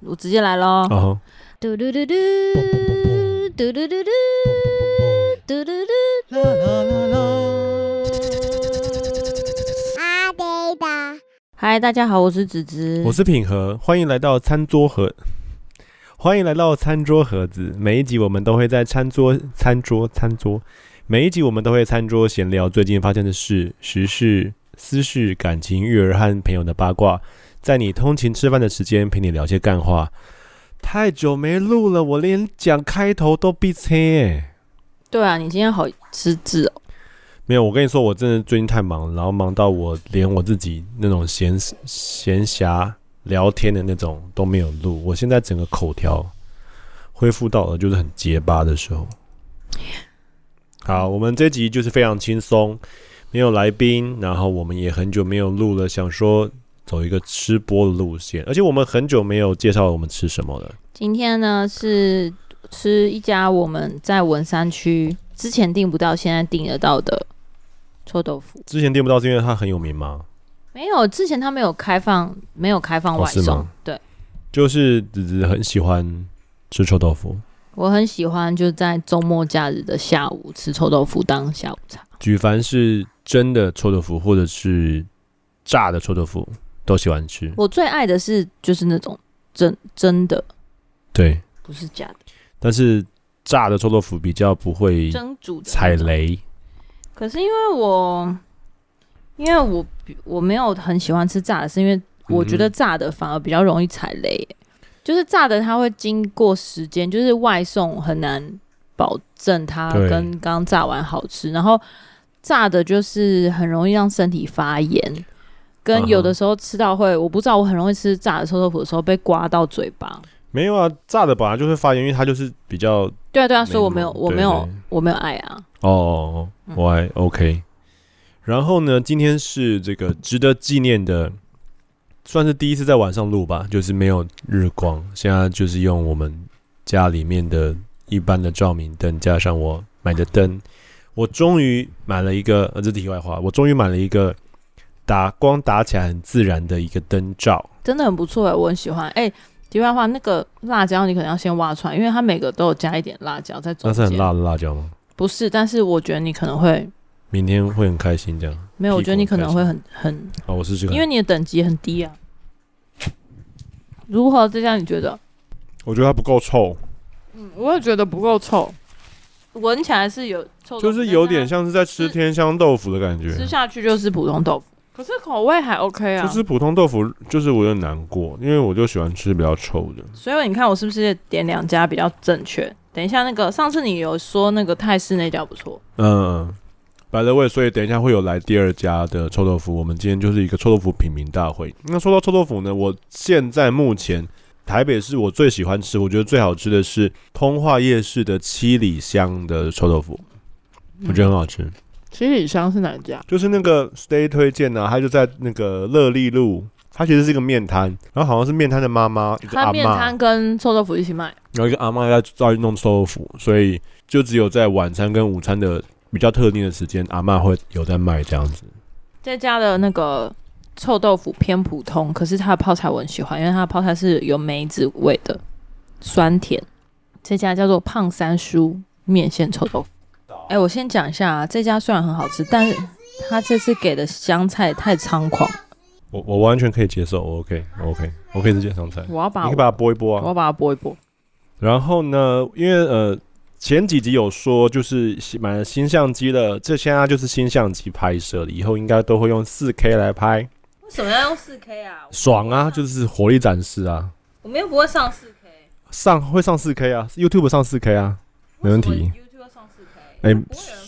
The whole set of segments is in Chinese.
我直接来喽！嘟嘟嘟嘟，嘟嘟嘟嘟，嘟嘟嘟，啦啦啦啦，阿呆的。嗨，大家好，我是子子，我是品和，欢迎来到餐桌盒，欢迎来到餐桌盒子。每一集我们都会在餐桌、餐桌、餐桌，每一集我们都会餐桌闲聊最近发生的事、时事、私事、感情、育儿和朋友的八卦。在你通勤吃饭的时间陪你聊些干话。太久没录了，我连讲开头都闭塞耶。对啊，你今天好失智哦。没有，我跟你说，我真的最近太忙了，然后忙到我连我自己那种闲闲暇。聊天的那种都没有录，我现在整个口条恢复到了就是很结巴的时候。好，我们这集就是非常轻松，没有来宾，然后我们也很久没有录了，想说走一个吃播的路线，而且我们很久没有介绍我们吃什么了。今天呢是吃一家我们在文山区之前订不到，现在订得到的臭豆腐。之前订不到是因为它很有名吗？没有，之前它没有开放，没有开放外送。哦、对，就是子子很喜欢吃臭豆腐。我很喜欢，就在周末假日的下午吃臭豆腐当下午茶。举凡是真的臭豆腐，或者是炸的臭豆腐，都喜欢吃。我最爱的是就是那种真真的，对，不是假的。但是炸的臭豆腐比较不会蒸煮踩雷。可是因为我。因为我我没有很喜欢吃炸的，是因为我觉得炸的反而比较容易踩雷，嗯、就是炸的它会经过时间，就是外送很难保证它跟刚炸完好吃，然后炸的就是很容易让身体发炎，跟有的时候吃到会，我不知道我很容易吃炸的臭豆腐的时候被刮到嘴巴。没有啊，炸的本来就会发炎，因为它就是比较对啊对啊，所以我没有我没有我没有爱啊。哦，我爱 OK。然后呢，今天是这个值得纪念的，算是第一次在晚上录吧，就是没有日光，现在就是用我们家里面的一般的照明灯，加上我买的灯，我终于买了一个，呃，这题外话，我终于买了一个打光打起来很自然的一个灯罩，真的很不错哎，我很喜欢。哎，题外话，那个辣椒你可能要先挖出来，因为它每个都有加一点辣椒在中间。那是很辣的辣椒吗？不是，但是我觉得你可能会。明天会很开心，这样没有？我觉得你可能会很很哦，我试试看，因为你的等级很低啊。如何？这样你觉得？我觉得它不够臭。嗯，我也觉得不够臭，闻起来是有臭，就是有点像是在吃天香豆腐的感觉，吃下去就是普通豆腐，可是口味还 OK 啊。就是普通豆腐，就是我有点难过，因为我就喜欢吃比较臭的。所以你看我是不是点两家比较正确？等一下，那个上次你有说那个泰式那家不错，嗯。By the way，所以等一下会有来第二家的臭豆腐。我们今天就是一个臭豆腐品评大会。那说到臭豆腐呢，我现在目前台北市我最喜欢吃，我觉得最好吃的是通化夜市的七里香的臭豆腐，我觉得很好吃。七里香是哪家？就是那个 Stay 推荐呢、啊，他就在那个乐利路，他其实是一个面摊，然后好像是面摊的妈妈，一个阿嬷，他面摊跟臭豆腐一起卖，然后一个阿嬷在在弄臭豆腐，所以就只有在晚餐跟午餐的。比较特定的时间，阿妈会有在卖这样子。这家的那个臭豆腐偏普通，可是它的泡菜我很喜欢，因为它的泡菜是有梅子味的，酸甜。这家叫做胖三叔面线臭豆腐。哎、欸，我先讲一下啊，这家虽然很好吃，但是他这次给的香菜太猖狂。我我完全可以接受我，OK OK，我可以直接香菜。我要把我你可以把它剥一剥啊，我要把它剥一剥。然后呢，因为呃。前几集有说，就是买了新相机了，这现在就是新相机拍摄了，以后应该都会用四 K 来拍。为什么要用四 K 啊？爽啊，就是火力展示啊。我们又不会上四 K。上会上四 K 啊，YouTube 上四 K 啊，没问题。YouTube 上四 K，哎，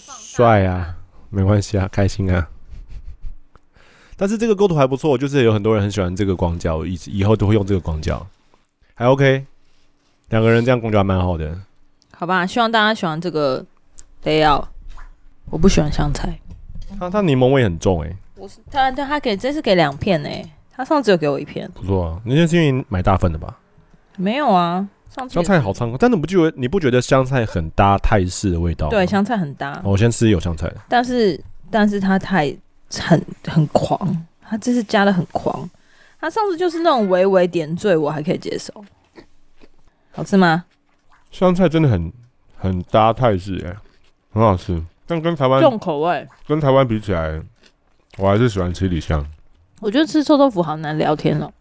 帅啊，没关系啊，开心啊。但是这个构图还不错，就是有很多人很喜欢这个广角，以以后都会用这个广角，还 OK。两个人这样广角还蛮好的。好吧，希望大家喜欢这个 layout。我不喜欢香菜，它它柠檬味很重哎、欸。我是他他他给这次给两片哎、欸，他上次有给我一片。不错啊，那天是因为买大份的吧？没有啊，香菜好参考，但你不觉得你不觉得香菜很搭泰式的味道？对，香菜很搭。哦、我先吃有香菜的，但是但是它太很很狂，它这次加的很狂。它上次就是那种微微点缀，我还可以接受。好吃吗？香菜真的很很搭泰式哎，很好吃。但跟台湾重口味，跟台湾比起来，我还是喜欢吃里香。我觉得吃臭豆腐好难聊天哦。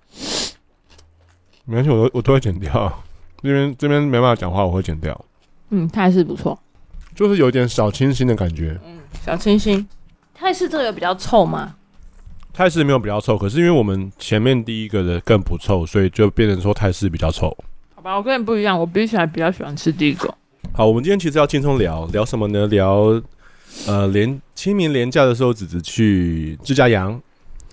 没关系，我都我都会剪掉。这边这边没办法讲话，我会剪掉。嗯，泰式不错，就是有点小清新的感觉。嗯，小清新。泰式这个比较臭吗？泰式没有比较臭，可是因为我们前面第一个的更不臭，所以就变成说泰式比较臭。好吧，我跟你不一样，我比起来比较喜欢吃第一个。好，我们今天其实要轻松聊聊什么呢？聊呃，连清明连假的时候，只是去自家阳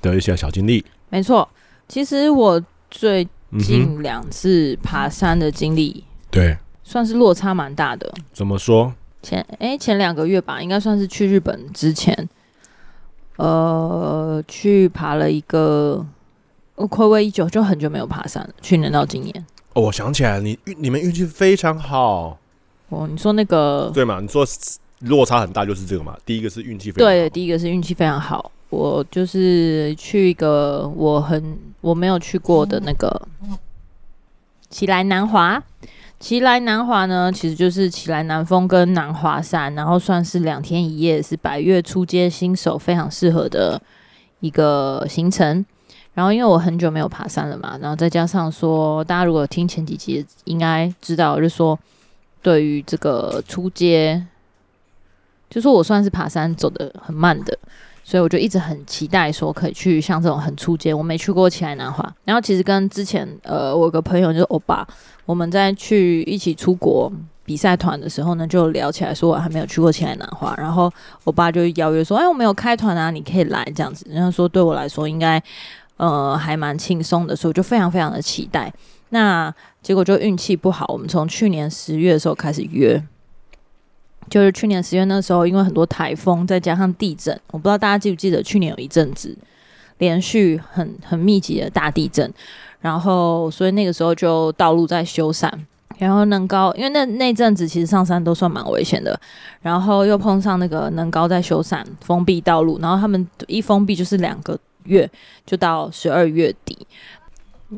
的一些小经历。没错，其实我最近两次爬山的经历，嗯，对，算是落差蛮大的。怎么说？前哎、欸，前两个月吧，应该算是去日本之前。呃，去爬了一个，我暌违已久，就很久没有爬山了。去年到今年，哦，我想起来，你运你们运气非常好。哦，你说那个对嘛？你说落差很大，就是这个嘛？第一个是运气非常好，对，第一个是运气非常好。我就是去一个我很我没有去过的那个奇莱南华。奇莱南华呢，其实就是奇莱南峰跟南华山，然后算是两天一夜，是百月初阶新手非常适合的一个行程。然后因为我很久没有爬山了嘛，然后再加上说，大家如果听前几集应该知道，就说对于这个初阶，就说我算是爬山走得很慢的。所以我就一直很期待说可以去像这种很出街，我没去过奇莱南华。然后其实跟之前呃我有个朋友就是欧巴，我们在去一起出国比赛团的时候呢，就聊起来说我还没有去过奇莱南华。然后欧巴就邀约说，哎，我们有开团啊，你可以来这样子。然后说对我来说应该呃还蛮轻松的，所以我就非常非常的期待。那结果就运气不好，我们从去年十月的时候开始约。就是去年十月那时候，因为很多台风，再加上地震，我不知道大家记不记得，去年有一阵子连续很很密集的大地震，然后所以那个时候就道路在修缮，然后能高，因为那那阵子其实上山都算蛮危险的，然后又碰上那个能高在修缮封闭道路，然后他们一封闭就是两个月，就到十二月底。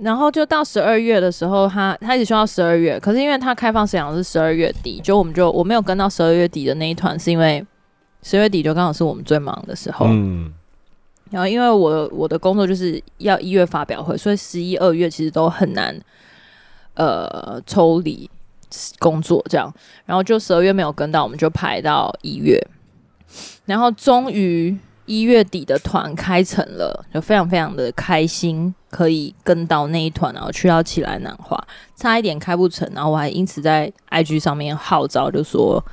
然后就到十二月的时候，他他一直说到十二月，可是因为他开放时间是十二月底，就我们就我没有跟到十二月底的那一团，是因为十月底就刚好是我们最忙的时候。嗯。然后因为我我的工作就是要一月发表会，所以十一二月其实都很难呃抽离工作这样。然后就十二月没有跟到，我们就排到一月，然后终于。一月底的团开成了，就非常非常的开心，可以跟到那一团，然后去到奇来南华，差一点开不成，然后我还因此在 IG 上面号召，就说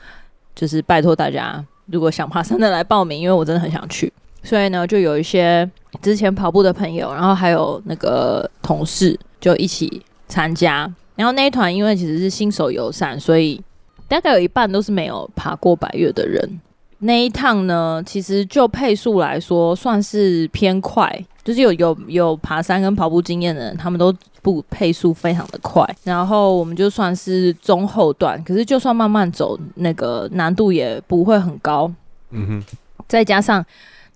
就是拜托大家，如果想爬山的来报名，因为我真的很想去，所以呢，就有一些之前跑步的朋友，然后还有那个同事就一起参加，然后那一团因为其实是新手友善，所以大概有一半都是没有爬过百岳的人。那一趟呢，其实就配速来说算是偏快，就是有有有爬山跟跑步经验的人，他们都不配速非常的快。然后我们就算是中后段，可是就算慢慢走，那个难度也不会很高。嗯哼，再加上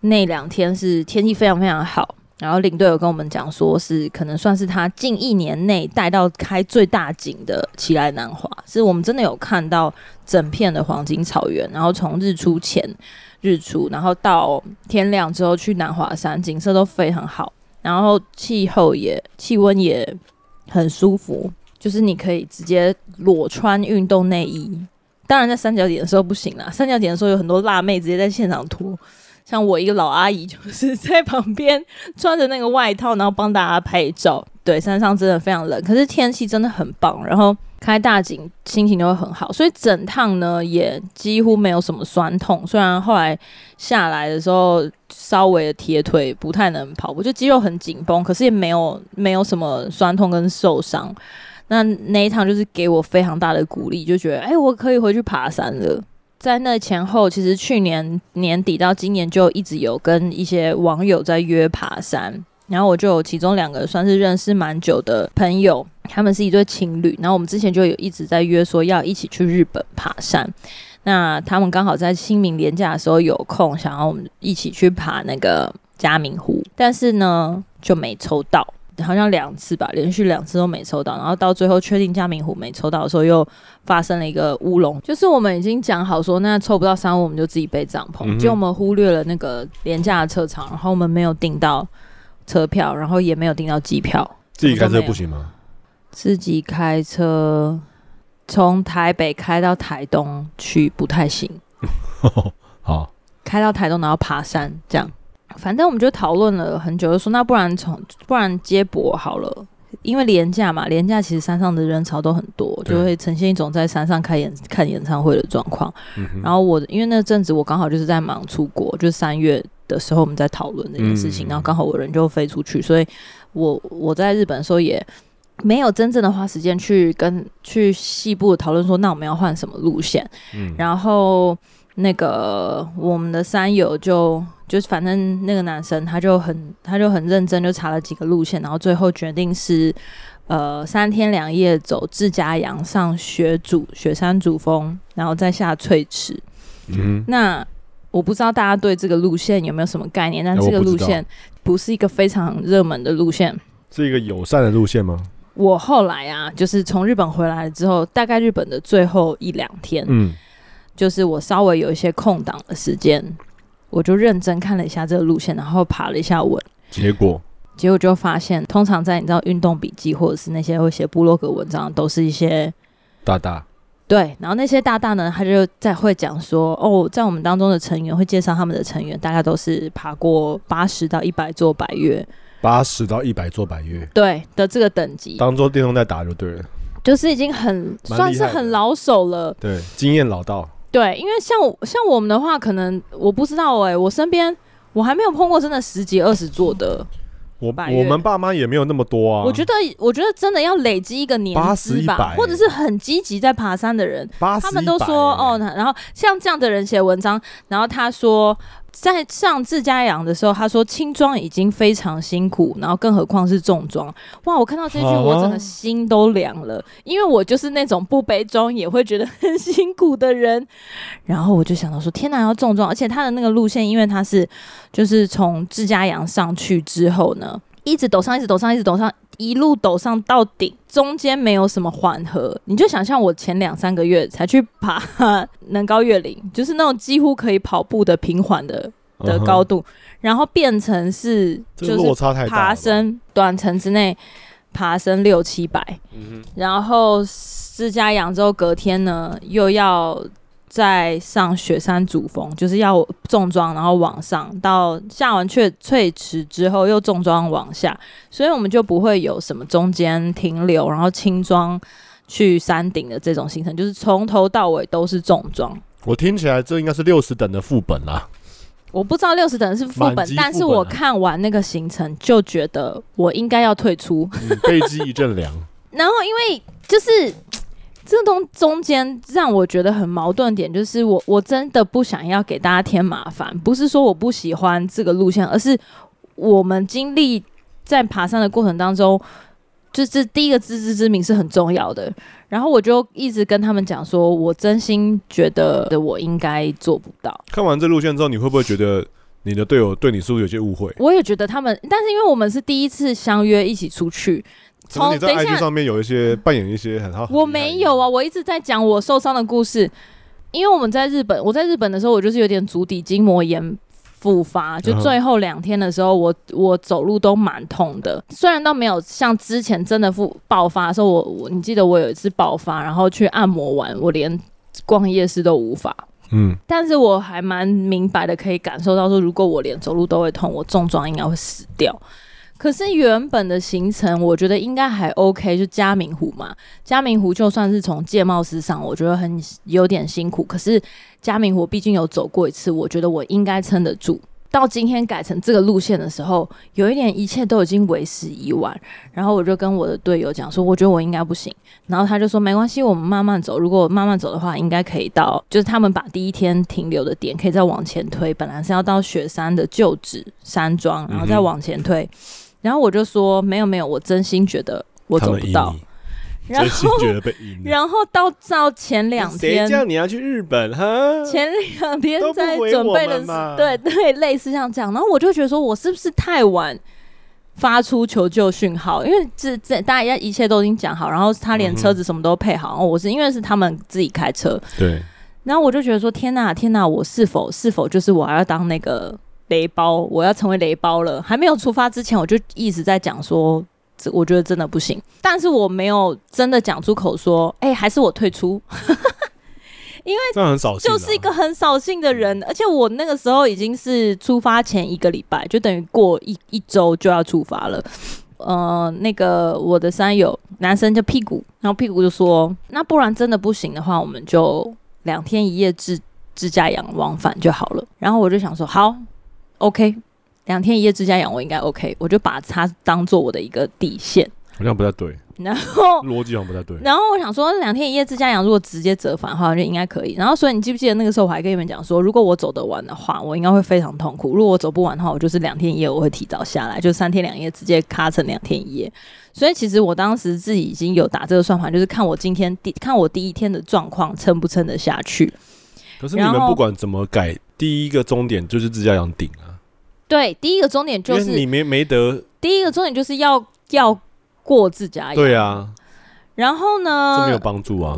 那两天是天气非常非常好。然后领队有跟我们讲，说是可能算是他近一年内带到开最大景的奇莱南华，是我们真的有看到整片的黄金草原，然后从日出前、日出，然后到天亮之后去南华山，景色都非常好，然后气候也气温也很舒服，就是你可以直接裸穿运动内衣，当然在三角点的时候不行啦，三角点的时候有很多辣妹直接在现场脱。像我一个老阿姨，就是在旁边穿着那个外套，然后帮大家拍照。对，山上真的非常冷，可是天气真的很棒，然后开大景，心情就会很好。所以整趟呢，也几乎没有什么酸痛。虽然后来下来的时候，稍微的铁腿不太能跑步，就肌肉很紧绷，可是也没有没有什么酸痛跟受伤。那那一趟就是给我非常大的鼓励，就觉得哎、我可以回去爬山了。在那前后，其实去年年底到今年就一直有跟一些网友在约爬山，然后我就有其中两个算是认识蛮久的朋友，他们是一对情侣，然后我们之前就有一直在约说要一起去日本爬山，那他们刚好在清明连假的时候有空，想要我们一起去爬那个嘉明湖，但是呢就没抽到。好像两次吧，连续两次都没抽到，然后到最后确定嘉明湖没抽到的时候，又发生了一个乌龙，就是我们已经讲好说，那抽不到商务我们就自己背帐篷，结果、嗯、哼我们忽略了那个廉价的车场，然后我们没有订到车票，然后也没有订到机票。自己开车不行吗？自己开车从台北开到台东去不太行。好，开到台东然后爬山这样。反正我们就讨论了很久，就说那不然从不然接驳好了，因为廉价嘛，廉价其实山上的人潮都很多，就会呈现一种在山上开演看演唱会的状况。嗯、然后我因为那阵子我刚好就是在忙出国，就是三月的时候我们在讨论这件事情，嗯、然后刚好我人就飞出去，所以我我在日本的时候也没有真正的花时间去跟去细部讨论说那我们要换什么路线，嗯、然后那个我们的山友就。就是反正那个男生他就很他就很认真，就查了几个路线，然后最后决定是呃三天两夜走自家阳上雪主雪山主峰，然后再下翠池。嗯，那我不知道大家对这个路线有没有什么概念？但这个路线不是一个非常热门的路线，是一个友善的路线吗？我后来啊，就是从日本回来之后，大概日本的最后一两天，嗯，就是我稍微有一些空档的时间。我就认真看了一下这个路线，然后爬了一下文，结果？结果就发现，通常在你知道运动笔记或者是那些会写部落格文章，都是一些大大。对，然后那些大大呢，他就在会讲说，哦，在我们当中的成员会介绍他们的成员，大概都是爬过八十到一百座百岳，八十到一百座百岳，对的这个等级，当做电动在打就对了，就是已经很算是很老手了，对，经验老道。对，因为像像我们的话，可能我不知道哎、欸，我身边我还没有碰过真的十几二十座的。我我们爸妈也没有那么多啊。我觉得我觉得真的要累积一个年资吧，或者是很积极在爬山的人，他们都说哦，然后像这样的人写文章，然后他说。在上自家养的时候，他说轻装已经非常辛苦，然后更何况是重装。哇！我看到这句，我整个心都凉了，因为我就是那种不背装也会觉得很辛苦的人。然后我就想到说，天哪，要重装，而且他的那个路线，因为他是就是从自家养上去之后呢，一直陡上，一直陡上，一直陡上。一路陡上到顶，中间没有什么缓和，你就想象我前两三个月才去爬能高越岭，就是那种几乎可以跑步的平缓的的高度然后变成是就是爬升短程之内爬升六七百，然后志嘉阳之后隔天呢又要。在上雪山主峰，就是要重装，然后往上到下完雀翠池之后又重装往下，所以我们就不会有什么中间停留，然后轻装去山顶的这种行程，就是从头到尾都是重装。我听起来这应该是六十等的副本啦。我不知道六十等是副本，本啊、但是我看完那个行程就觉得我应该要退出，背脊一阵凉。然后因为就是。这东中间让我觉得很矛盾点，就是我我真的不想要给大家添麻烦，不是说我不喜欢这个路线，而是我们经历在爬山的过程当中，就是第一个自知之明是很重要的。然后我就一直跟他们讲说，我真心觉得我应该做不到。看完这路线之后，你会不会觉得你的队友对你是不是有些误会？我也觉得他们，但是因为我们是第一次相约一起出去。从你在 IG 上面有一些扮演一些很好，我没有啊，我一直在讲我受伤的故事。因为我们在日本，我在日本的时候，我就是有点足底筋膜炎复发，就最后两天的时候，我我走路都蛮痛的。虽然倒没有像之前真的复爆发的时候，我我你记得我有一次爆发，然后去按摩完，我连逛夜市都无法。嗯，但是我还蛮明白的，可以感受到说，如果我连走路都会痛，我重装应该会死掉。可是原本的行程，我觉得应该还 OK，就嘉明湖嘛。嘉明湖就算是从界贸市上，我觉得很有点辛苦。可是嘉明湖毕竟有走过一次，我觉得我应该撑得住。到今天改成这个路线的时候，有一点一切都已经为时已晚。然后我就跟我的队友讲说，我觉得我应该不行。然后他就说没关系，我们慢慢走。如果慢慢走的话，应该可以到，就是他们把第一天停留的点可以再往前推。本来是要到雪山的旧址山庄，然后再往前推。然后我就说没有没有，我真心觉得我走不到。然后然后到到前两天，谁叫你要去日本哈？前两天在准备的时候，对对，类似像这样。然后我就觉得说，我是不是太晚发出求救讯号，因为这这大家一切都已经讲好，然后他连车子什么都配好，嗯、我是因为是他们自己开车，对，然后我就觉得说天哪天哪，我是否是否就是我还要当那个雷包，我要成为雷包了？还没有出发之前，我就一直在讲说，这我觉得真的不行，但是我没有真的讲出口说，哎、欸，还是我退出。因为这很扫兴，就是一个很扫兴的人，而且我那个时候已经是出发前一个礼拜，就等于过一一周就要出发了。呃，那个我的山友男生叫屁股，然后屁股就说：“那不然真的不行的话，我们就两天一夜自自驾游往返就好了。”然后我就想说：“好，OK，两天一夜自家养我应该 OK，我就把它当做我的一个底线。”好像不太对。然后逻辑好像不太对。然后我想说，两天一夜自家养如果直接折返的话，就应该可以。然后所以你记不记得那个时候我还跟你们讲说，如果我走得完的话，我应该会非常痛苦；如果我走不完的话，我就是两天一夜我会提早下来，就三天两夜直接卡成两天一夜。所以其实我当时自己已经有打这个算盘，就是看我今天第看我第一天的状况撑不撑得下去。可是你们不管怎么改，第一个终点就是自家养顶啊。对，第一个终点就是你没没得。第一个终点就是要要过自家养。对啊。然后呢？这没有帮助啊。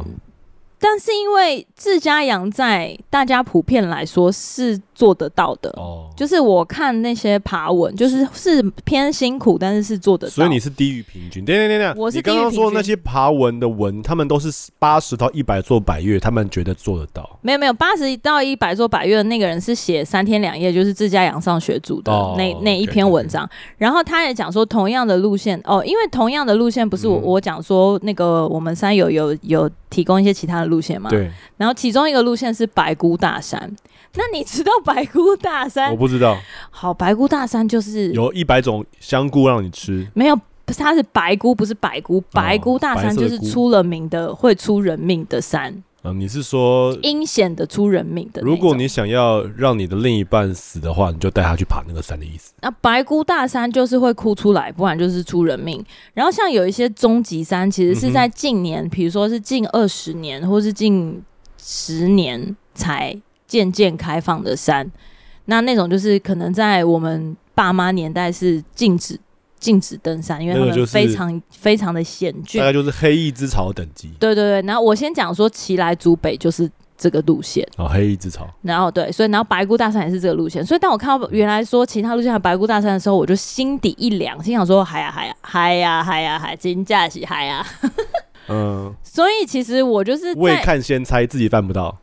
但是因为自家养在大家普遍来说是做得到的哦，就是我看那些爬文，就是是偏辛苦，但是是做得到。所以你是低于平均。对对对对，我是刚刚说那些爬文的文，他们都是八十到一百座百月，他们觉得做得到。没有没有，八十到一百座百月的那个人是写三天两夜，就是自家养上学组的那、哦、那一篇文章。Okay, okay. 然后他也讲说，同样的路线哦，因为同样的路线不是我、嗯、我讲说那个我们山友有有，有提供一些其他的路线嘛？对。然后其中一个路线是白姑大山。那你知道白菇大山？我不知道。好，白菇大山就是有一百种香菇让你吃。没有，不是，它是白菇，不是白菇。白菇大山就是出了名的会出人命的山。啊，你是说阴险的出人命的？如果你想要让你的另一半死的话，你就带他去爬那个山的意思。那白菇大山就是会哭出来，不然就是出人命。然后像有一些终极山，其实是在近年，比如说是近二十年，或是近十年才渐渐开放的山。那那种就是可能在我们爸妈年代是禁止。禁止登山，因为他们非常、那个、非常的险峻，大概就是黑翼之潮等级。对对对，然后我先讲说，奇莱主北就是这个路线哦，黑翼之潮。然后对，所以然后白姑大山也是这个路线。所以当我看到原来说其他路线还有白姑大山的时候，我就心底一凉，心想说嗨呀嗨呀嗨呀嗨呀嗨，金假是嗨呀。嗯，所以其实我就是未看先猜，自己办不到。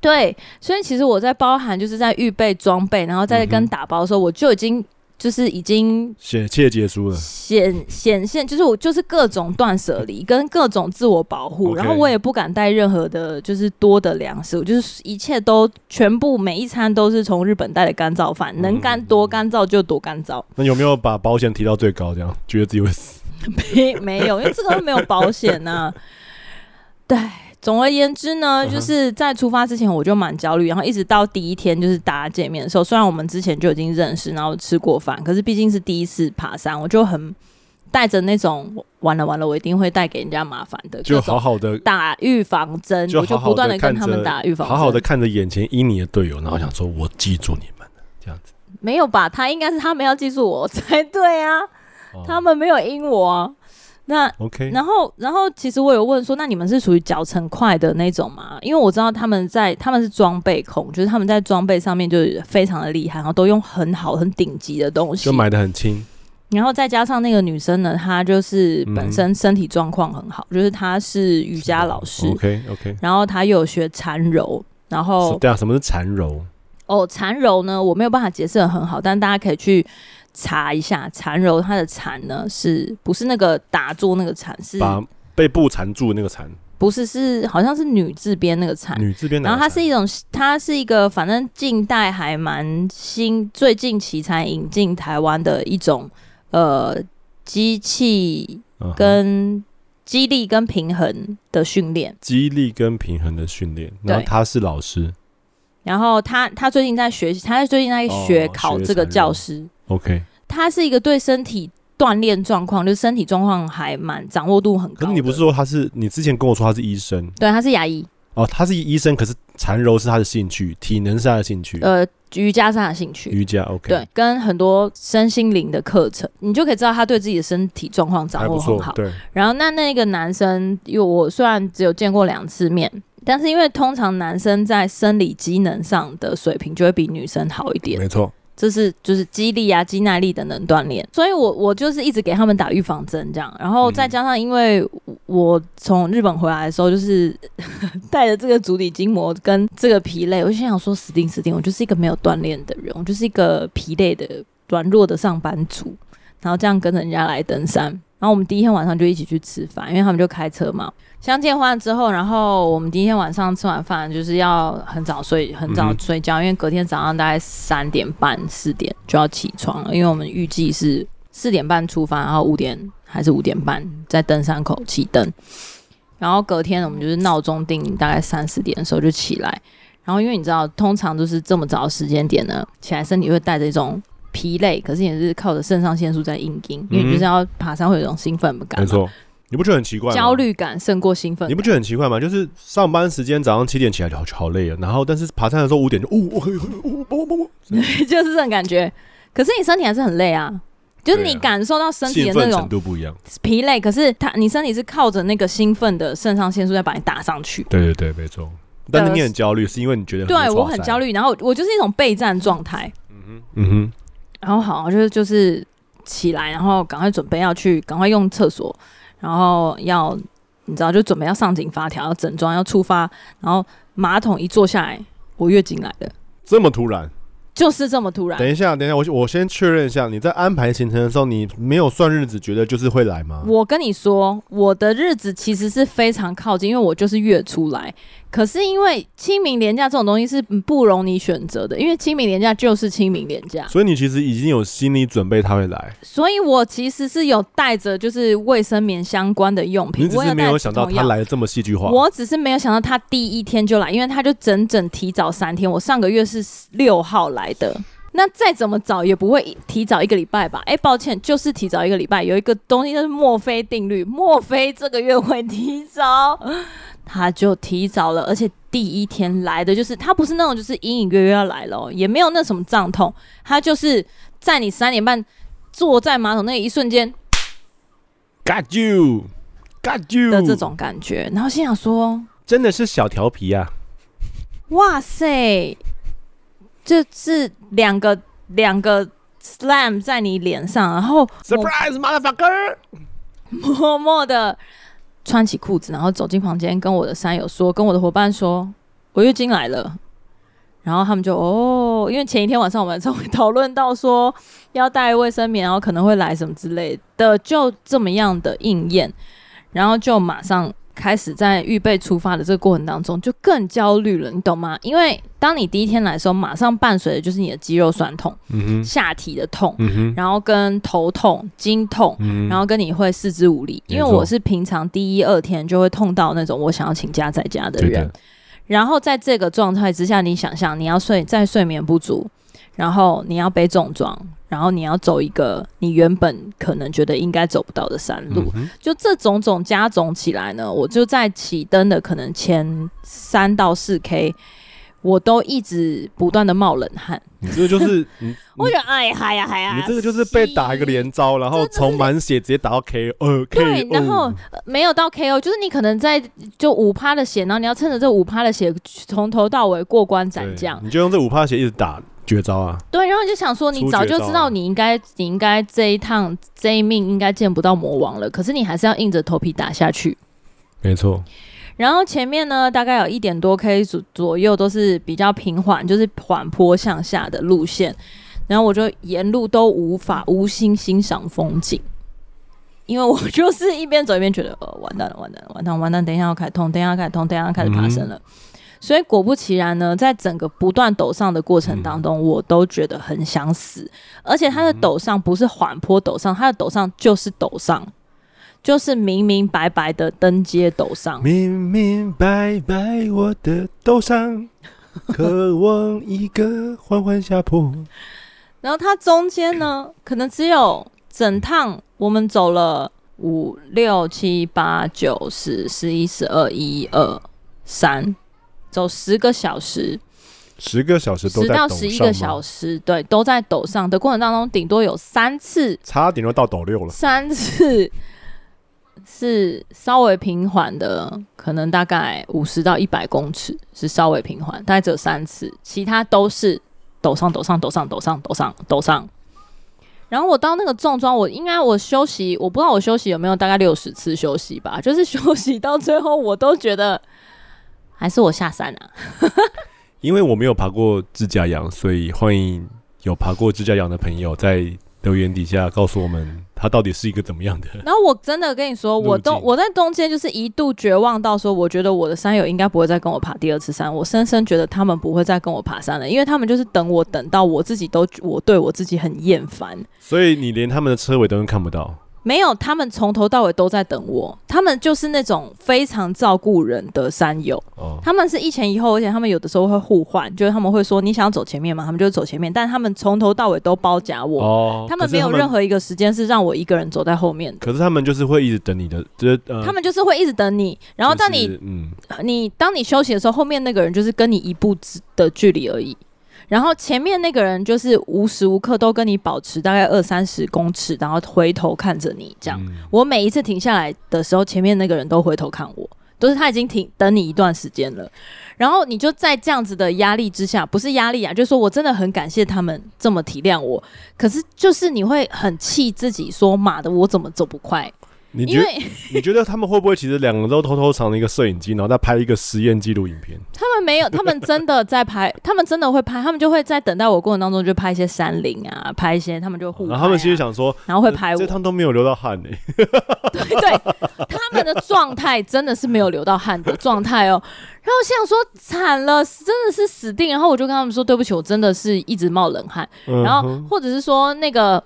对，所以其实我在包含就是在预备装备，然后再跟打包的时候，我就已经。就是已经险切结束了，显显现就是我就是各种断舍离跟各种自我保护然后我也不敢带任何的，就是多的粮食，我就是一切都全部每一餐都是从日本带的干燥饭，能干多干燥就多干燥。那有没有把保险提到最高？这样觉得自己会死？没没有，因为这个没有保险呐、啊。对。总而言之呢，就是在出发之前我就蛮焦虑，然后一直到第一天就是大家见面的时候，虽然我们之前就已经认识，然后吃过饭，可是毕竟是第一次爬山，我就很带着那种完了完了，我一定会带给人家麻烦的，就好好的打预防针，我就不断的跟他们打预防针，好好的看着眼前依你的队友，然后想说我记住你们这样子，没有吧？他应该是他们要记住我才对啊，哦、他们没有阴我啊。那 OK，然后然后其实我有问说，那你们是属于脚程快的那种吗？因为我知道他们在他们是装备控，就是他们在装备上面就是非常的厉害，然后都用很好很顶级的东西，就买的很轻。然后再加上那个女生呢，她就是本身身体状况很好，嗯、就是她是瑜伽老师，OK OK，然后她又有学缠柔，然后对啊，什么是缠柔？哦，缠柔呢，我没有办法解释的很好，但大家可以去。查一下缠柔，它的缠呢，是不是那个打坐那个缠？是把背部缠住那个缠？不是，是好像是女字边那个缠。女字边，然后它是一种，它是一个，反正近代还蛮新，最近奇才引进台湾的一种呃机器跟激励跟平衡的训练。激励跟平衡的训练，然后他是老师，然后他他最近在学习，他最近在学考这个教师。哦 OK，他是一个对身体锻炼状况，就是身体状况还蛮掌握度很高。可是你不是说他是？你之前跟我说他是医生，对，他是牙医。哦，他是医生，可是缠柔是他的兴趣，体能是他的兴趣。呃，瑜伽是他的兴趣，瑜伽 OK，对，跟很多身心灵的课程，你就可以知道他对自己的身体状况掌握很好。对，然后那那个男生，因为我虽然只有见过两次面，但是因为通常男生在生理机能上的水平就会比女生好一点，没错。这是就是肌力啊、肌耐力等等锻炼，所以我我就是一直给他们打预防针这样，然后再加上因为我从日本回来的时候，就是 带着这个足底筋膜跟这个疲累，我就想说死定死定，我就是一个没有锻炼的人，我就是一个疲累的软弱的上班族，然后这样跟着人家来登山，然后我们第一天晚上就一起去吃饭，因为他们就开车嘛。相见欢之后，然后我们第一天晚上吃完饭就是要很早睡，很早睡觉，嗯、因为隔天早上大概三点半、四点就要起床了。因为我们预计是四点半出发，然后五点还是五点半在登山口起登。然后隔天我们就是闹钟定大概三四点的时候就起来。然后因为你知道，通常都是这么早的时间点呢，起来身体会带着一种疲累，可是也是靠着肾上腺素在硬撑，因为你就是要爬山会有一种兴奋感。没错。你不觉得很奇怪吗？焦虑感胜过兴奋。你不觉得很奇怪吗？就是上班时间早上七点起来就好好累啊，然后但是爬山的时候五点就呜，我可以，呜，啵啵啵，就是这种感觉。可是你身体还是很累啊，就是你感受到身体的那种程度不一样，疲累。可是他，你身体是靠着那个兴奋的肾上腺素在把你打上去。对对对，没错。但是你很焦虑，是因为你觉得很对我很焦虑，然后我就是一种备战状态。嗯哼，嗯哼。然后好，就是就是起来，然后赶快准备要去，赶快用厕所。然后要你知道，就准备要上紧发条，要整装，要出发。然后马桶一坐下来，我月经来了，这么突然，就是这么突然。等一下，等一下，我我先确认一下，你在安排行程的时候，你没有算日子，觉得就是会来吗？我跟你说，我的日子其实是非常靠近，因为我就是月出来。可是因为清明廉价这种东西是不容你选择的，因为清明连假就是清明连假，所以你其实已经有心理准备他会来。所以我其实是有带着就是卫生棉相关的用品。你只是没有想到他来的这么戏剧化。我只是没有想到他第一天就来，因为他就整整提早三天。我上个月是六号来的，那再怎么早也不会提早一个礼拜吧？哎、欸，抱歉，就是提早一个礼拜。有一个东西就是墨菲定律，莫非这个月会提早？他就提早了，而且第一天来的就是他不是那种就是隐隐约约要来了，也没有那什么胀痛，他就是在你三点半坐在马桶那一瞬间，got you，got you 的这种感觉，然后心想说，真的是小调皮啊！哇塞，这是两个两个 slam 在你脸上，然后 surprise motherfucker，默默的。穿起裤子，然后走进房间，跟我的山友说，跟我的伙伴说，我月经来了。然后他们就哦，因为前一天晚上我们才会讨论到说要带卫生棉，然后可能会来什么之类的，就这么样的应验，然后就马上。开始在预备出发的这个过程当中，就更焦虑了，你懂吗？因为当你第一天来的时候，马上伴随的就是你的肌肉酸痛、嗯、下体的痛，嗯、然后跟头痛、经痛，嗯、然后跟你会四肢无力。因为我是平常第一二天就会痛到那种我想要请假在家的人，然后在这个状态之下，你想象你要睡，在睡眠不足，然后你要背重装。然后你要走一个你原本可能觉得应该走不到的山路，嗯、就这种种加总起来呢，我就在起登的可能前三到四 K，我都一直不断的冒冷汗。你这个就是，我觉得哎嗨呀嗨呀，你这个就是被打一个连招，然后从满血直接打到 KO，呃，对，然后没有到 KO，就是你可能在就五趴的血，然后你要趁着这五趴的血从头到尾过关斩将，你就用这五趴的血一直打。绝招啊！对，然后你就想说，你早就知道你应该，你应该这一趟这一命应该见不到魔王了，可是你还是要硬着头皮打下去。没错。然后前面呢，大概有一点多 K 左左右都是比较平缓，就是缓坡向下的路线。然后我就沿路都无法无心欣赏风景，因为我就是一边走一边觉得，呃，完蛋了，完蛋了，完蛋，完蛋，等一下要开通，等一下要开通，等一下要开始爬升了。嗯所以果不其然呢，在整个不断陡上的过程当中，嗯、我都觉得很想死。而且它的陡上不是缓坡陡上，它的陡上就是陡上，就是明明白白的登阶陡上。明明白白我的陡上，渴望一个缓缓下坡。然后它中间呢，可能只有整趟我们走了五六七八九十十一十二一二三。走十个小时，十个小时都在十到十一个小时，对，都在抖上的过程当中，顶多有三次，差点就到抖六了。三次是稍微平缓的，可能大概五十到一百公尺是稍微平缓，大概只有三次，其他都是抖上抖上抖上抖上抖上抖上。然后我到那个重装，我应该我休息，我不知道我休息有没有大概六十次休息吧，就是 休息到最后，我都觉得还是我下山啊。因为我没有爬过自家羊，所以欢迎有爬过自家羊的朋友在留言底下告诉我们，它到底是一个怎么样的。然后我真的跟你说，我都我在中间就是一度绝望到说，我觉得我的山友应该不会再跟我爬第二次山，我深深觉得他们不会再跟我爬山了，因为他们就是等我等到我自己都我对我自己很厌烦，所以你连他们的车尾灯都看不到。没有，他们从头到尾都在等我。他们就是那种非常照顾人的山友。哦，他们是一前一后，而且他们有的时候会互换，就是他们会说：“你想要走前面吗？”他们就走前面，但他们从头到尾都包夹我。哦，他们没有任何一个时间是让我一个人走在后面的。可是他们就是会一直等你的，就是呃，他们就是会一直等你。然后当你，就是、嗯，你当你休息的时候，后面那个人就是跟你一步之的距离而已。然后前面那个人就是无时无刻都跟你保持大概二三十公尺，然后回头看着你这样。嗯、我每一次停下来的时候，前面那个人都回头看我，都是他已经停等你一段时间了。然后你就在这样子的压力之下，不是压力啊，就是说我真的很感谢他们这么体谅我。可是就是你会很气自己说，说妈的，我怎么走不快？你觉得你觉得他们会不会其实两个都偷偷藏了一个摄影机，然后再拍一个实验记录影片？他们没有，他们真的在拍，他们真的会拍，他们就会在等待我过程当中就拍一些山林啊，拍一些他们就互、啊。然后他们其实想说，然后会拍我，这趟都没有流到汗呢、欸。对对，他们的状态真的是没有流到汗的状态哦。然后我想说惨了，真的是死定。然后我就跟他们说对不起，我真的是一直冒冷汗。然后或者是说那个。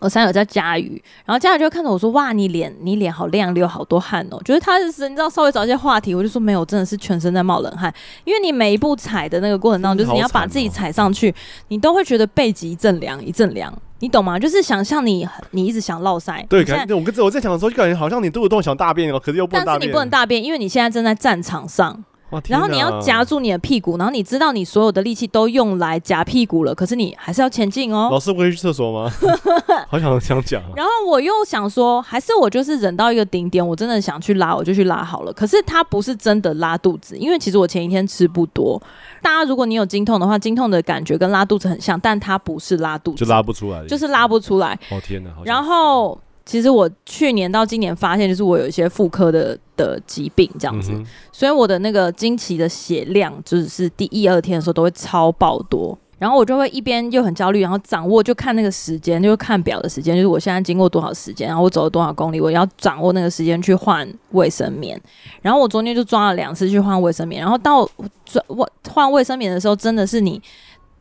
我三友叫佳瑜，然后佳瑜就看着我说：“哇，你脸你脸好亮，流好多汗哦。”觉得他是你知道稍微找一些话题，我就说没有，真的是全身在冒冷汗，因为你每一步踩的那个过程当中，就是你要把自己踩上去，你都会觉得背脊一阵凉一阵凉，你懂吗？就是想象你你一直想落赛，对，感觉我跟我在想的时候，就感觉好像你肚子痛想大便哦，可是又不能大便，但是你不能大便，因为你现在正在战场上。然后你要夹住你的屁股，然后你知道你所有的力气都用来夹屁股了，可是你还是要前进哦。老师不会去厕所吗？好想想讲。然后我又想说，还是我就是忍到一个顶点，我真的想去拉，我就去拉好了。可是他不是真的拉肚子，因为其实我前一天吃不多。大家如果你有经痛的话，经痛的感觉跟拉肚子很像，但它不是拉肚子，就拉不出来，就是拉不出来。哦天哪！然后。其实我去年到今年发现，就是我有一些妇科的的疾病这样子，嗯、所以我的那个经期的血量，就是第一二天的时候都会超爆多，然后我就会一边又很焦虑，然后掌握就看那个时间，就看表的时间，就是我现在经过多少时间，然后我走了多少公里，我要掌握那个时间去换卫生棉，然后我昨天就抓了两次去换卫生棉，然后到转我换卫生棉的时候，真的是你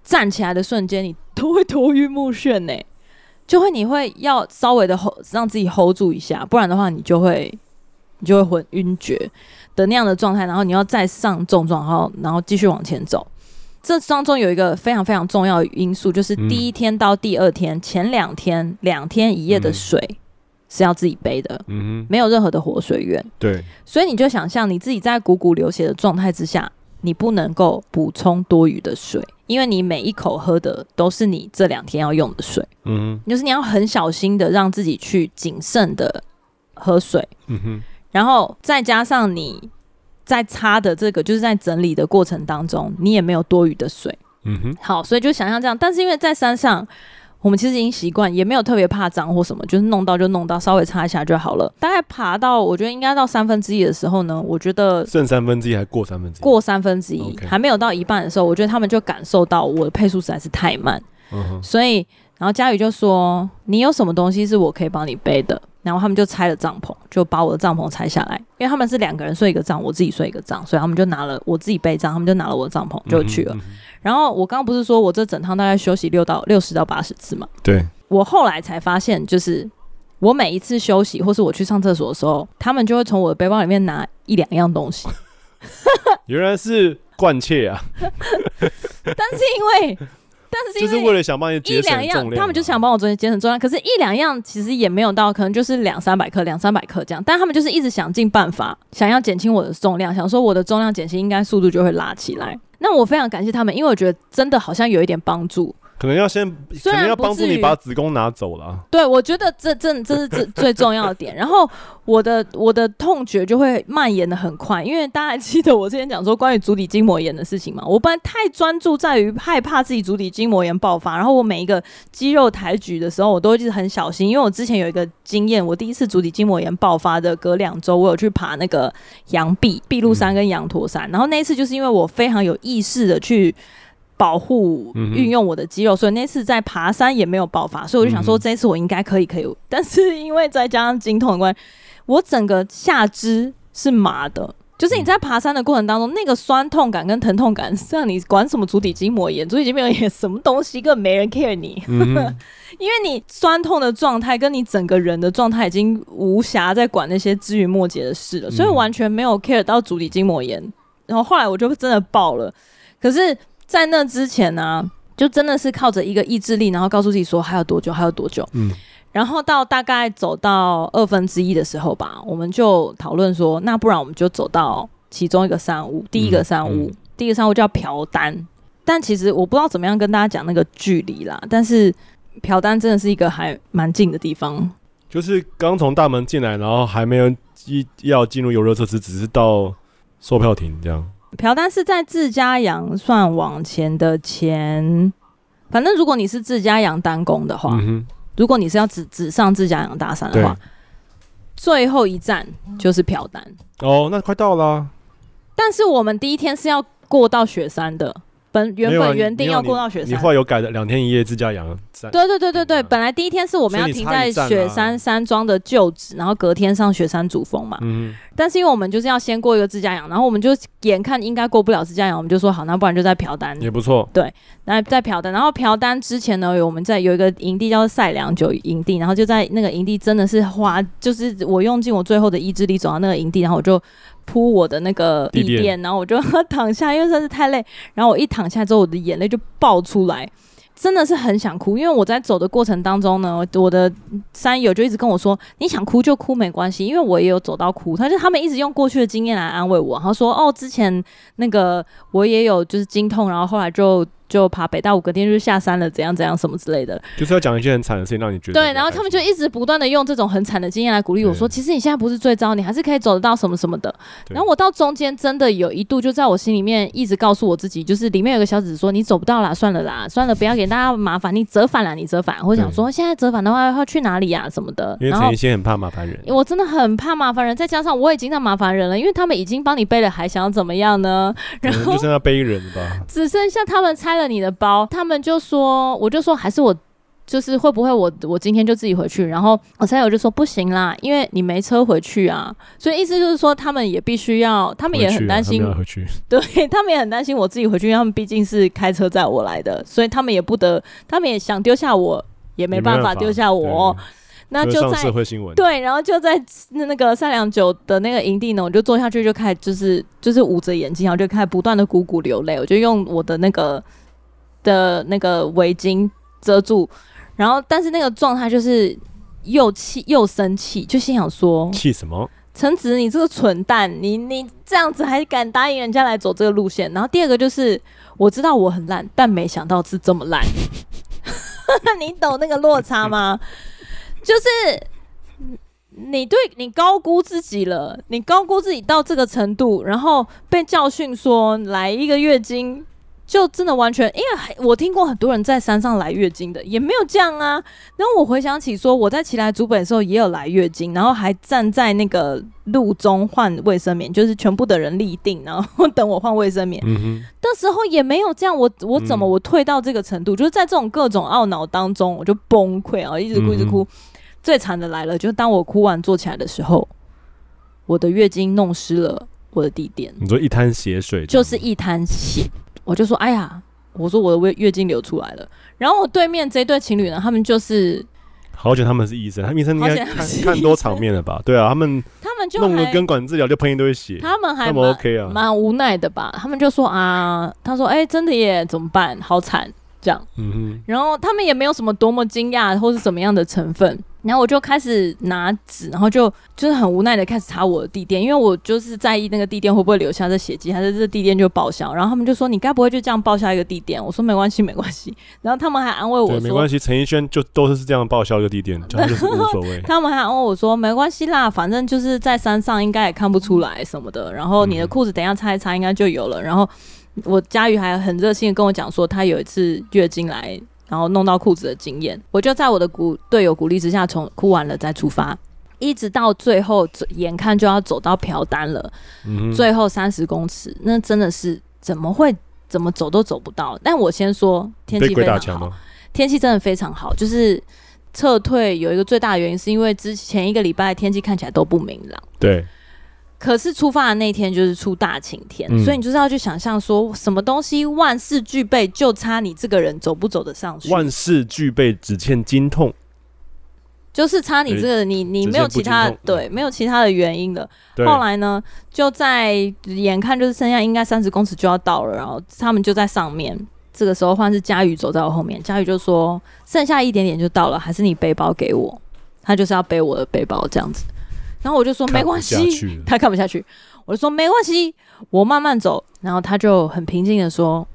站起来的瞬间，你都会头晕目眩呢、欸。就会你会要稍微的 hold 让自己 hold 住一下，不然的话你就会你就会昏晕厥的那样的状态，然后你要再上重装，然后然后继续往前走。这当中有一个非常非常重要的因素，就是第一天到第二天、嗯、前两天两天一夜的水是要自己背的，嗯哼，没有任何的活水源，对，所以你就想象你自己在汩汩流血的状态之下，你不能够补充多余的水。因为你每一口喝的都是你这两天要用的水，嗯，就是你要很小心的让自己去谨慎的喝水，嗯哼，然后再加上你在擦的这个，就是在整理的过程当中，你也没有多余的水，嗯哼，好，所以就想象这样，但是因为在山上。我们其实已经习惯，也没有特别怕脏或什么，就是弄到就弄到，稍微擦一下就好了。大概爬到我觉得应该到三分之一的时候呢，我觉得剩三分之一还过三分之一，过三分之一还没有到一半的时候，我觉得他们就感受到我的配速实在是太慢，嗯、所以然后佳宇就说：“你有什么东西是我可以帮你背的？”然后他们就拆了帐篷，就把我的帐篷拆下来，因为他们是两个人睡一个帐，我自己睡一个帐，所以他们就拿了我自己背帐，他们就拿了我的帐篷就去了。嗯嗯、然后我刚刚不是说我这整趟大概休息六到六十到八十次嘛？对。我后来才发现，就是我每一次休息或是我去上厕所的时候，他们就会从我的背包里面拿一两样东西。原来是惯窃啊！但是因为。但是就是为了想帮你节省重量，他们就想帮我节节省重量。可是，一两样其实也没有到，可能就是两三百克、两三百克这样。但他们就是一直想尽办法，想要减轻我的重量，想说我的重量减轻，应该速度就会拉起来。那我非常感谢他们，因为我觉得真的好像有一点帮助。可能要先，可能要帮助你把子宫拿走了。对，我觉得这这这是最最重要的点。然后我的我的痛觉就会蔓延的很快，因为大家还记得我之前讲说关于足底筋膜炎的事情嘛？我本来太专注在于害怕自己足底筋膜炎爆发，然后我每一个肌肉抬举的时候，我都一直很小心，因为我之前有一个经验，我第一次足底筋膜炎爆发的隔两周，我有去爬那个羊壁、碧露山跟羊驼山，嗯、然后那一次就是因为我非常有意识的去。保护运用我的肌肉，所以那次在爬山也没有爆发，所以我就想说这次我应该可以可以，但是因为再加上经痛的关系，我整个下肢是麻的，就是你在爬山的过程当中，那个酸痛感跟疼痛感，让你管什么足底筋膜炎，足底筋膜炎什么东西，根本没人 care 你，因为你酸痛的状态跟你整个人的状态已经无暇在管那些枝微末节的事了，所以完全没有 care 到足底筋膜炎，然后后来我就真的爆了，可是。在那之前呢、啊，就真的是靠着一个意志力，然后告诉自己说还有多久，还有多久。嗯，然后到大概走到二分之一的时候吧，我们就讨论说，那不然我们就走到其中一个山屋，第一个山屋，嗯嗯、第一个山屋叫朴丹。但其实我不知道怎么样跟大家讲那个距离啦，但是朴丹真的是一个还蛮近的地方，就是刚从大门进来，然后还没有一要进入游乐设施，只是到售票亭这样。瓢丹是在自家羊算往前的前，反正如果你是自家羊单攻的话，嗯、如果你是要只只上自家羊大山的话，最后一站就是朴丹。哦，那快到了、啊。但是我们第一天是要过到雪山的。本原本原定要过到雪山，你后来有改的两天一夜自驾阳。对对对对对，本来第一天是我们要停在雪山山庄的旧址，然后隔天上雪山主峰嘛。嗯。但是因为我们就是要先过一个自驾阳，然后我们就眼看应该过不了自驾阳，我们就说好，那不然就在朴丹。也不错。对，那在朴丹，然后朴丹之前呢，我们在有一个营地叫做赛良酒营地，然后就在那个营地真的是花，就是我用尽我最后的意志力走到那个营地，然后我就。铺我的那个地垫，然后我就 躺下，因为真是太累。然后我一躺下之后，我的眼泪就爆出来，真的是很想哭。因为我在走的过程当中呢，我的三友就一直跟我说：“你想哭就哭，没关系。”因为我也有走到哭，他就他们一直用过去的经验来安慰我，然后说：“哦，之前那个我也有就是经痛，然后后来就。”就爬北大武，隔天就下山了，怎样怎样什么之类的，就是要讲一些很惨的事情，让你觉得对。然后他们就一直不断的用这种很惨的经验来鼓励我说，其实你现在不是最糟，你还是可以走得到什么什么的。然后我到中间真的有一度就在我心里面一直告诉我自己，就是里面有个小子说，你走不到啦，算了啦，算了，不要给大家麻烦，你折返啦，你折返。我想说现在折返的话要去哪里呀、啊、什么的。因为陈一仙很怕麻烦人，我真的很怕麻烦人，再加上我已经在麻烦人了，因为他们已经帮你背了，还想要怎么样呢？然后就剩下背人吧，只剩下他们拆了你的包。他们就说，我就说，还是我，就是会不会我我今天就自己回去？然后我才有就说不行啦，因为你没车回去啊。所以意思就是说，他们也必须要，他们也很担心，回去，对他们也很担心我自己回去，因为他们毕竟是开车载我来的，所以他们也不得，他们也想丢下我，也没办法丢下我。那就在社会新闻对，然后就在那个善良酒的那个营地呢，我就坐下去就开始就是就是捂着眼睛，然后就开始不断的汩汩流泪，我就用我的那个。的那个围巾遮住，然后但是那个状态就是又气又生气，就心想说：气什么？陈子，你这个蠢蛋，你你这样子还敢答应人家来走这个路线？然后第二个就是我知道我很烂，但没想到是这么烂。你懂那个落差吗？就是你对你高估自己了，你高估自己到这个程度，然后被教训说来一个月经。就真的完全，因为我听过很多人在山上来月经的，也没有这样啊。然后我回想起说，我在奇来竹北的时候也有来月经，然后还站在那个路中换卫生棉，就是全部的人立定，然后等我换卫生棉。嗯哼。的时候也没有这样，我我怎么我退到这个程度？嗯、就是在这种各种懊恼当中，我就崩溃啊，一直哭一直哭。嗯、最惨的来了，就是当我哭完坐起来的时候，我的月经弄湿了我的地垫。你说一滩血水，就是一滩血。我就说，哎呀，我说我的月月经流出来了。然后我对面这对情侣呢，他们就是好久他们是医生，他们医生应该看看多场面了吧？对啊，他们 他们就弄个根管治疗就喷一堆血，他们还蛮无奈的吧？他们就说啊，他说哎，真的耶，怎么办？好惨。这样，嗯哼，然后他们也没有什么多么惊讶或是什么样的成分。然后我就开始拿纸，然后就就是很无奈的开始查我的地垫，因为我就是在意那个地垫会不会留下这血迹，还是这地垫就报销。然后他们就说：“你该不会就这样报销一个地垫？”我说：“没关系，没关系。”然后他们还安慰我说：“没关系，陈奕轩就都是这样报销一个地垫，他就是无所谓。”他们还安慰我说：“没关系啦，反正就是在山上应该也看不出来什么的。然后你的裤子等一下擦一擦应该就有了。”然后我佳宇还很热心的跟我讲说，他有一次月经来。然后弄到裤子的经验，我就在我的鼓队友鼓励之下，从哭完了再出发，一直到最后，眼看就要走到瓢丹了，嗯、最后三十公尺，那真的是怎么会怎么走都走不到。但我先说天气非常好，天气真的非常好，就是撤退有一个最大的原因，是因为之前一个礼拜天气看起来都不明朗。对。可是出发的那天就是出大晴天，嗯、所以你就是要去想象说，什么东西万事俱备，就差你这个人走不走得上去。万事俱备，只欠经痛，就是差你这个，你你没有其他对，没有其他的原因了。后来呢，就在眼看就是剩下应该三十公尺就要到了，然后他们就在上面。这个时候换是佳宇走在我后面，佳宇就说：“剩下一点点就到了，还是你背包给我？”他就是要背我的背包这样子。然后我就说没关系，他看不下去，我就说没关系，我慢慢走。然后他就很平静的说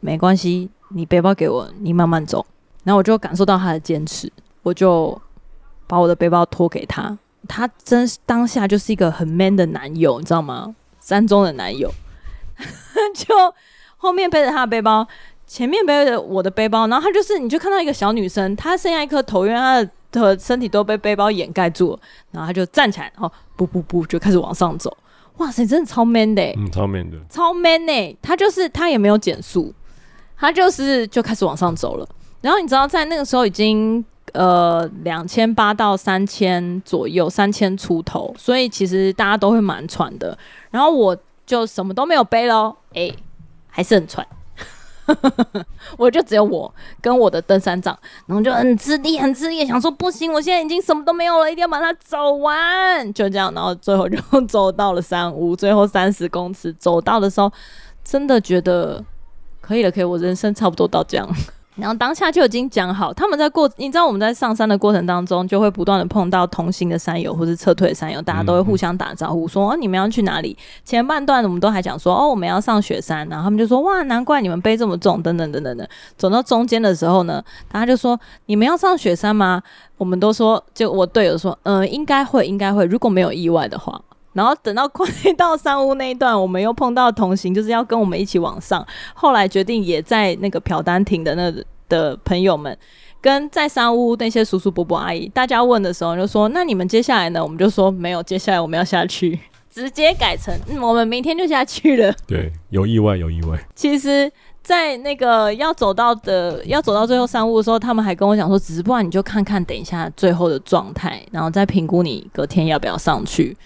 没关系，你背包给我，你慢慢走。然后我就感受到他的坚持，我就把我的背包托给他。他真当下就是一个很 man 的男友，你知道吗？山中的男友，就后面背着他的背包，前面背着我的背包。然后他就是，你就看到一个小女生，她剩下一颗头，因为她的。的身体都被背包掩盖住了，然后他就站起来，然后不不不就开始往上走。哇塞，真的超 man 的，嗯，超 man 的，超 man 呢。他就是他也没有减速，他就是就开始往上走了。然后你知道，在那个时候已经呃两千八到三千左右，三千出头，所以其实大家都会蛮喘的。然后我就什么都没有背喽，哎，还是很喘。我就只有我跟我的登山杖，然后就很吃力，很吃力，想说不行，我现在已经什么都没有了，一定要把它走完，就这样，然后最后就 走到了山屋，最后三十公尺走到的时候，真的觉得可以了，可以，我人生差不多到这样。然后当下就已经讲好，他们在过，你知道我们在上山的过程当中，就会不断的碰到同行的山友或是撤退的山友，大家都会互相打招呼，说哦，你们要去哪里？前半段我们都还讲说哦，我们要上雪山，然后他们就说哇，难怪你们背这么重，等等等等等。走到中间的时候呢，大家就说你们要上雪山吗？我们都说，就我队友说，嗯，应该会，应该会，如果没有意外的话。然后等到快到山屋那一段，我们又碰到同行，就是要跟我们一起往上。后来决定也在那个朴丹亭的那的朋友们，跟在山屋那些叔叔伯伯阿姨，大家问的时候就说：“那你们接下来呢？”我们就说：“没有，接下来我们要下去，直接改成、嗯、我们明天就下去了。”对，有意外，有意外。其实，在那个要走到的要走到最后山屋的时候，他们还跟我讲说：“只是不然你就看看等一下最后的状态，然后再评估你隔天要不要上去。”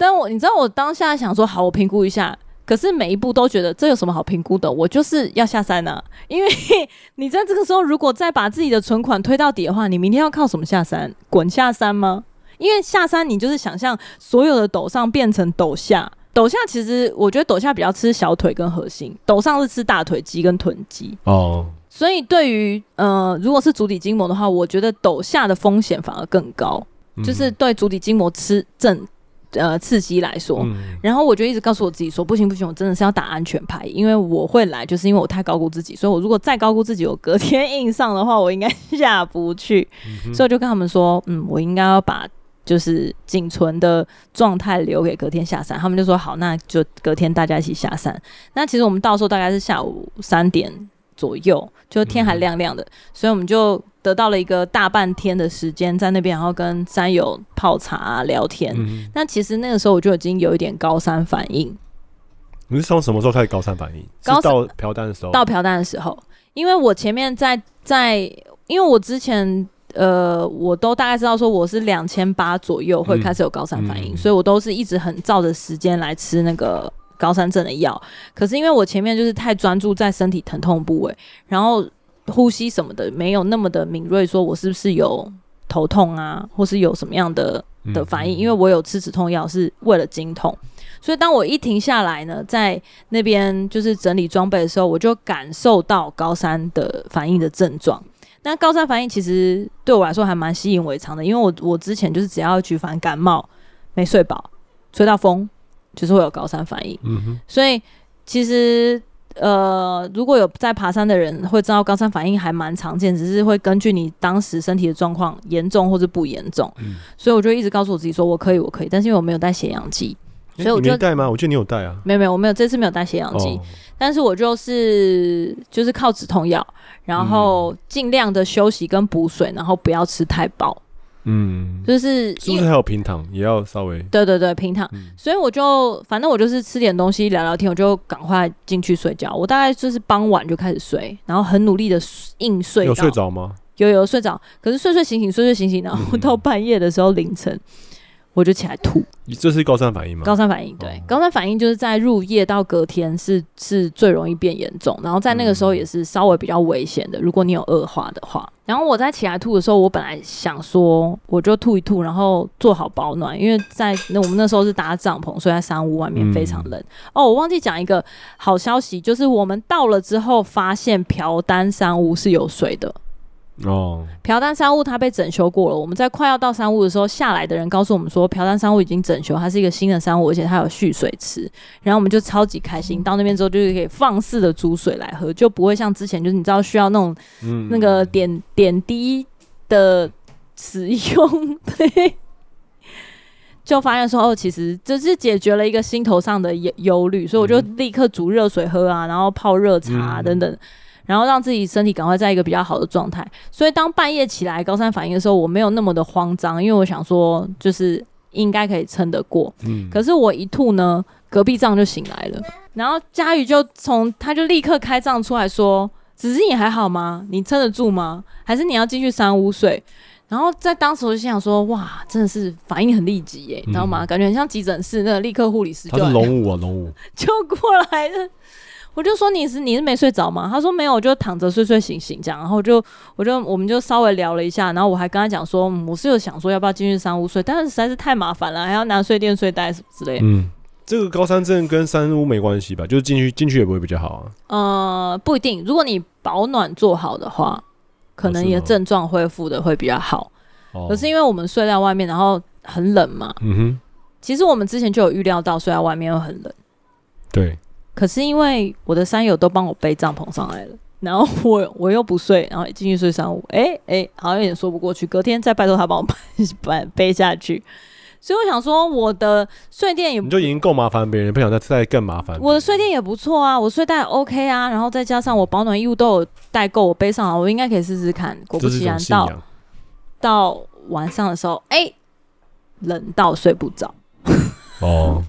但我你知道我当下想说好，我评估一下。可是每一步都觉得这有什么好评估的？我就是要下山啊！因为 你在这个时候如果再把自己的存款推到底的话，你明天要靠什么下山？滚下山吗？因为下山你就是想象所有的陡上变成陡下，陡下其实我觉得陡下比较吃小腿跟核心，陡上是吃大腿肌跟臀肌哦。所以对于呃如果是足底筋膜的话，我觉得陡下的风险反而更高，嗯、就是对足底筋膜吃正。呃，刺激来说，嗯、然后我就一直告诉我自己说，不行不行，我真的是要打安全牌，因为我会来，就是因为我太高估自己，所以我如果再高估自己，我隔天硬上的话，我应该下不去，嗯、所以我就跟他们说，嗯，我应该要把就是仅存的状态留给隔天下山。他们就说好，那就隔天大家一起下山。那其实我们到时候大概是下午三点左右，就天还亮亮的，嗯、所以我们就。得到了一个大半天的时间在那边，然后跟山友泡茶、啊、聊天。嗯、那其实那个时候我就已经有一点高山反应。你是从什么时候开始高山反应？高到瓢丹的时候。到瓢丹的时候，因为我前面在在，因为我之前呃，我都大概知道说我是两千八左右会开始有高山反应，嗯嗯、所以我都是一直很照着时间来吃那个高山症的药。可是因为我前面就是太专注在身体疼痛部位，然后。呼吸什么的没有那么的敏锐，说我是不是有头痛啊，或是有什么样的的反应，因为我有吃止痛药是为了经痛，所以当我一停下来呢，在那边就是整理装备的时候，我就感受到高山的反应的症状。那高山反应其实对我来说还蛮习以为常的，因为我我之前就是只要举凡感冒、没睡饱、吹到风，就是会有高山反应。嗯哼，所以其实呃，如果有在爬山的人会知道高山反应还蛮常见，只是会根据你当时身体的状况严重或者不严重。嗯，所以我就一直告诉我自己说我可以，我可以，但是因为我没有带血氧机，所以我就带吗？我记得你有带啊。没有没有，我没有这次没有带血氧机。哦但是我就是就是靠止痛药，然后尽量的休息跟补水，然后不要吃太饱。嗯，就是是不是还有平躺也要稍微？对对对，平躺。嗯、所以我就反正我就是吃点东西聊聊天，我就赶快进去睡觉。我大概就是傍晚就开始睡，然后很努力的硬睡。有睡着吗？有有睡着，可是睡睡醒醒睡睡醒醒，然后到半夜的时候凌晨。嗯我就起来吐，你这是高山反应吗？高山反应，对，哦、高山反应就是在入夜到隔天是是最容易变严重，然后在那个时候也是稍微比较危险的。嗯、如果你有恶化的话，然后我在起来吐的时候，我本来想说我就吐一吐，然后做好保暖，因为在那我们那时候是搭帐篷，所以在山屋外面非常冷。嗯、哦，我忘记讲一个好消息，就是我们到了之后发现朴丹山屋是有水的。哦，朴丹商务它被整修过了。我们在快要到商务的时候，下来的人告诉我们说，朴丹商务已经整修，它是一个新的商务，而且它有蓄水池。然后我们就超级开心，到那边之后就是可以放肆的煮水来喝，就不会像之前就是你知道需要那种、嗯、那个点点滴的使用，对，就发现说哦，其实这是解决了一个心头上的忧忧虑，所以我就立刻煮热水喝啊，然后泡热茶、啊、等等。然后让自己身体赶快在一个比较好的状态，所以当半夜起来高山反应的时候，我没有那么的慌张，因为我想说就是应该可以撑得过。嗯，可是我一吐呢，隔壁帐就醒来了，然后佳宇就从他就立刻开帐出来说：“子子你还好吗？你撑得住吗？还是你要进去三屋睡？”然后在当时我就心想说：“哇，真的是反应很立即耶，你知道吗？感觉很像急诊室那个立刻护理师就他是龙五啊，龙五 就过来了。”我就说，你是你是没睡着吗？他说没有，我就躺着睡睡醒醒这样，然后就我就我们就稍微聊了一下，然后我还跟他讲说，嗯，我是有想说要不要进去山屋睡，但是实在是太麻烦了，还要拿睡垫睡袋什么之类的。嗯，这个高山症跟山屋没关系吧？就是进去进去也不会比较好啊。呃，不一定，如果你保暖做好的话，可能你的症状恢复的会比较好。哦，可是因为我们睡在外面，然后很冷嘛。嗯哼。其实我们之前就有预料到睡在外面会很冷。对。可是因为我的山友都帮我背帐篷上来了，然后我我又不睡，然后进去睡三五，哎、欸、哎、欸，好像有点说不过去。隔天再拜托他帮我背 背下去，所以我想说，我的睡垫也你就已经够麻烦别人，不想再再更麻烦。我的睡垫也不错啊，我睡袋 OK 啊，然后再加上我保暖衣物都有带够，我背上了，我应该可以试试看。果不其然到，到到晚上的时候，哎、欸，冷到睡不着。哦。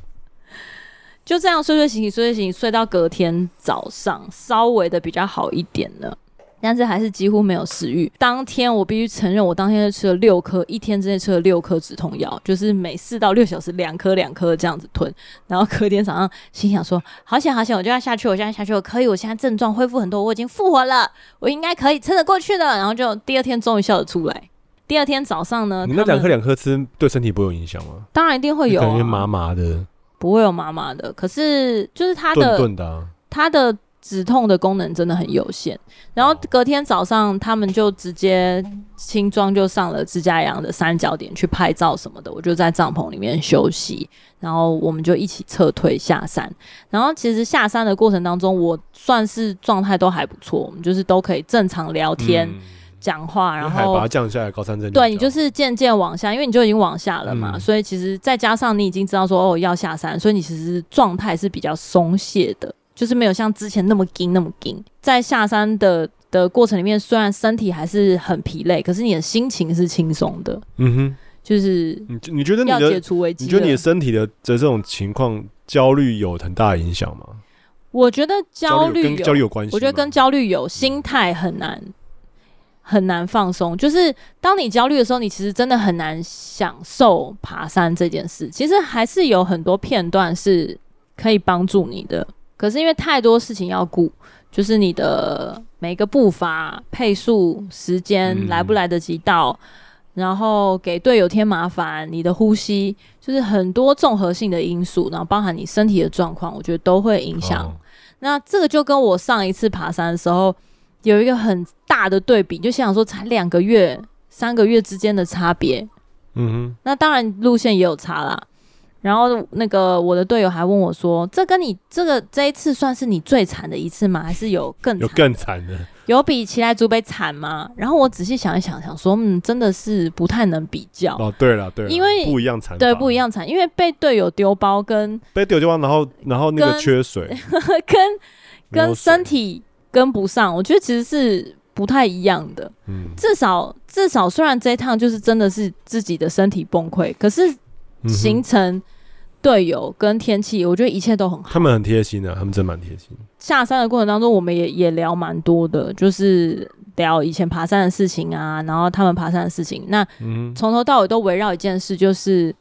就这样睡睡醒醒，睡睡醒醒，睡到隔天早上，稍微的比较好一点了，但是还是几乎没有食欲。当天我必须承认，我当天就吃了六颗，一天之内吃了六颗止痛药，就是每四到六小时两颗两颗这样子吞。然后隔天早上心想说：好险好险，我就要下去，我现在下去，我可以，我现在症状恢复很多，我已经复活了，我应该可以撑得过去的。然后就第二天终于笑得出来。第二天早上呢，你那两颗两颗吃对身体不会有影响吗？当然一定会有、啊，感觉麻麻的。不会有麻麻的，可是就是它的顿顿的、啊、它的止痛的功能真的很有限。然后隔天早上，他们就直接轻装就上了自家阳的三角点去拍照什么的。我就在帐篷里面休息，然后我们就一起撤退下山。然后其实下山的过程当中，我算是状态都还不错，我们就是都可以正常聊天。嗯讲话，然后海拔降下来，高山症对你就是渐渐往下，因为你就已经往下了嘛，嗯、所以其实再加上你已经知道说哦要下山，所以你其实状态是比较松懈的，就是没有像之前那么紧那么紧。在下山的的过程里面，虽然身体还是很疲累，可是你的心情是轻松的。嗯哼，就是你你觉得你的解除危机，你觉得你的身体的的这种情况焦虑有很大的影响吗？我觉得焦虑跟焦虑有关系，我觉得跟焦虑有心态很难。很难放松，就是当你焦虑的时候，你其实真的很难享受爬山这件事。其实还是有很多片段是可以帮助你的，可是因为太多事情要顾，就是你的每个步伐、配速、时间来不来得及到，然后给队友添麻烦，你的呼吸，就是很多综合性的因素，然后包含你身体的状况，我觉得都会影响。哦、那这个就跟我上一次爬山的时候有一个很大的对比，就想说才两个月、三个月之间的差别。嗯哼，那当然路线也有差啦。然后那个我的队友还问我说：“这跟你这个这一次算是你最惨的一次吗？还是有更有更惨的？有比奇莱祖北惨吗？”然后我仔细想一想，想说：“嗯，真的是不太能比较。”哦，对了，对了，因为不一样惨，对，不一样惨，因为被队友丢包跟被队友丢包，然后然后那个缺水，跟跟身体跟不上，我觉得其实是不太一样的。嗯，至少至少虽然这一趟就是真的是自己的身体崩溃，可是。行程、队友跟天气，我觉得一切都很好。他们很贴心的，他们真蛮贴心。下山的过程当中，我们也也聊蛮多的，就是聊以前爬山的事情啊，然后他们爬山的事情。那从头到尾都围绕一件事，就是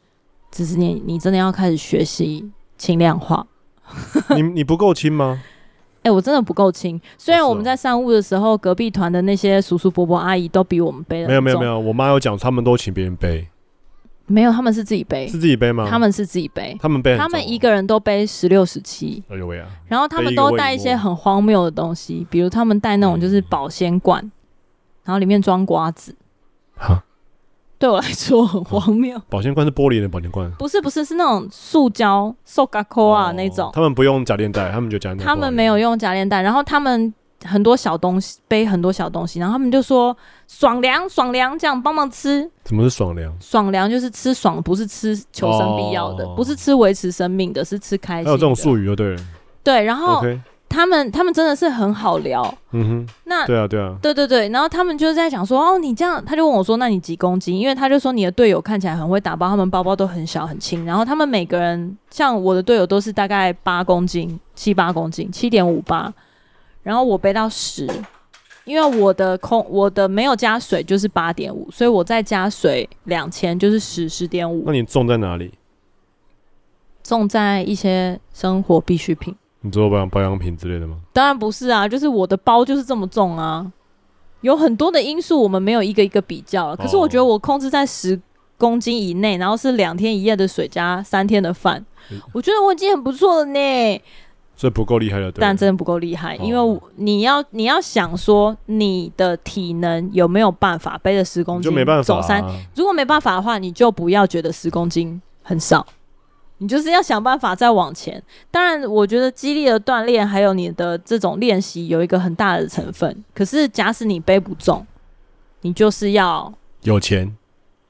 只是你你真的要开始学习轻量化。你你不够轻吗？哎、欸，我真的不够轻。虽然我们在上屋的时候，隔壁团的那些叔叔伯伯阿姨都比我们背的。没有没有没有，我妈有讲，他们都请别人背。没有，他们是自己背，是自己背吗？他们是自己背，他们背，他们一个人都背十六、十七。哎呦喂啊！然后他们都带一些很荒谬的东西，比如他们带那种就是保鲜罐，嗯、然后里面装瓜子。哈，对我来说很荒谬。保鲜罐是玻璃的保鲜罐？不是，不是，是那种塑胶、塑胶扣啊那种。他们不用假链袋，他们就假。他们没有用假链袋，然后他们。很多小东西，背很多小东西，然后他们就说爽凉爽凉，这样帮忙吃。什么是爽凉？爽凉就是吃爽，不是吃求生必要的，哦、不是吃维持生命的，是吃开心。还有这种术语就对了。对，然后他们他们真的是很好聊。嗯哼。那对啊对啊。对对对，然后他们就在讲说哦，你这样，他就问我说，那你几公斤？因为他就说你的队友看起来很会打包，他们包包都很小很轻，然后他们每个人像我的队友都是大概八公斤，七八公斤，七点五八。然后我背到十，因为我的空我的没有加水就是八点五，所以我再加水两千就是十十点五。那你重在哪里？重在一些生活必需品。你做保养保养品之类的吗？当然不是啊，就是我的包就是这么重啊。有很多的因素，我们没有一个一个比较了。可是我觉得我控制在十公斤以内，然后是两天一夜的水加三天的饭，嗯、我觉得我已经很不错了呢。这不够厉害了，但真的不够厉害，因为你要你要想说你的体能有没有办法背着十公斤就没办法走山？如果没办法的话，你就不要觉得十公斤很少，你就是要想办法再往前。当然，我觉得激励的锻炼还有你的这种练习有一个很大的成分。可是，假使你背不重，你就是要有钱。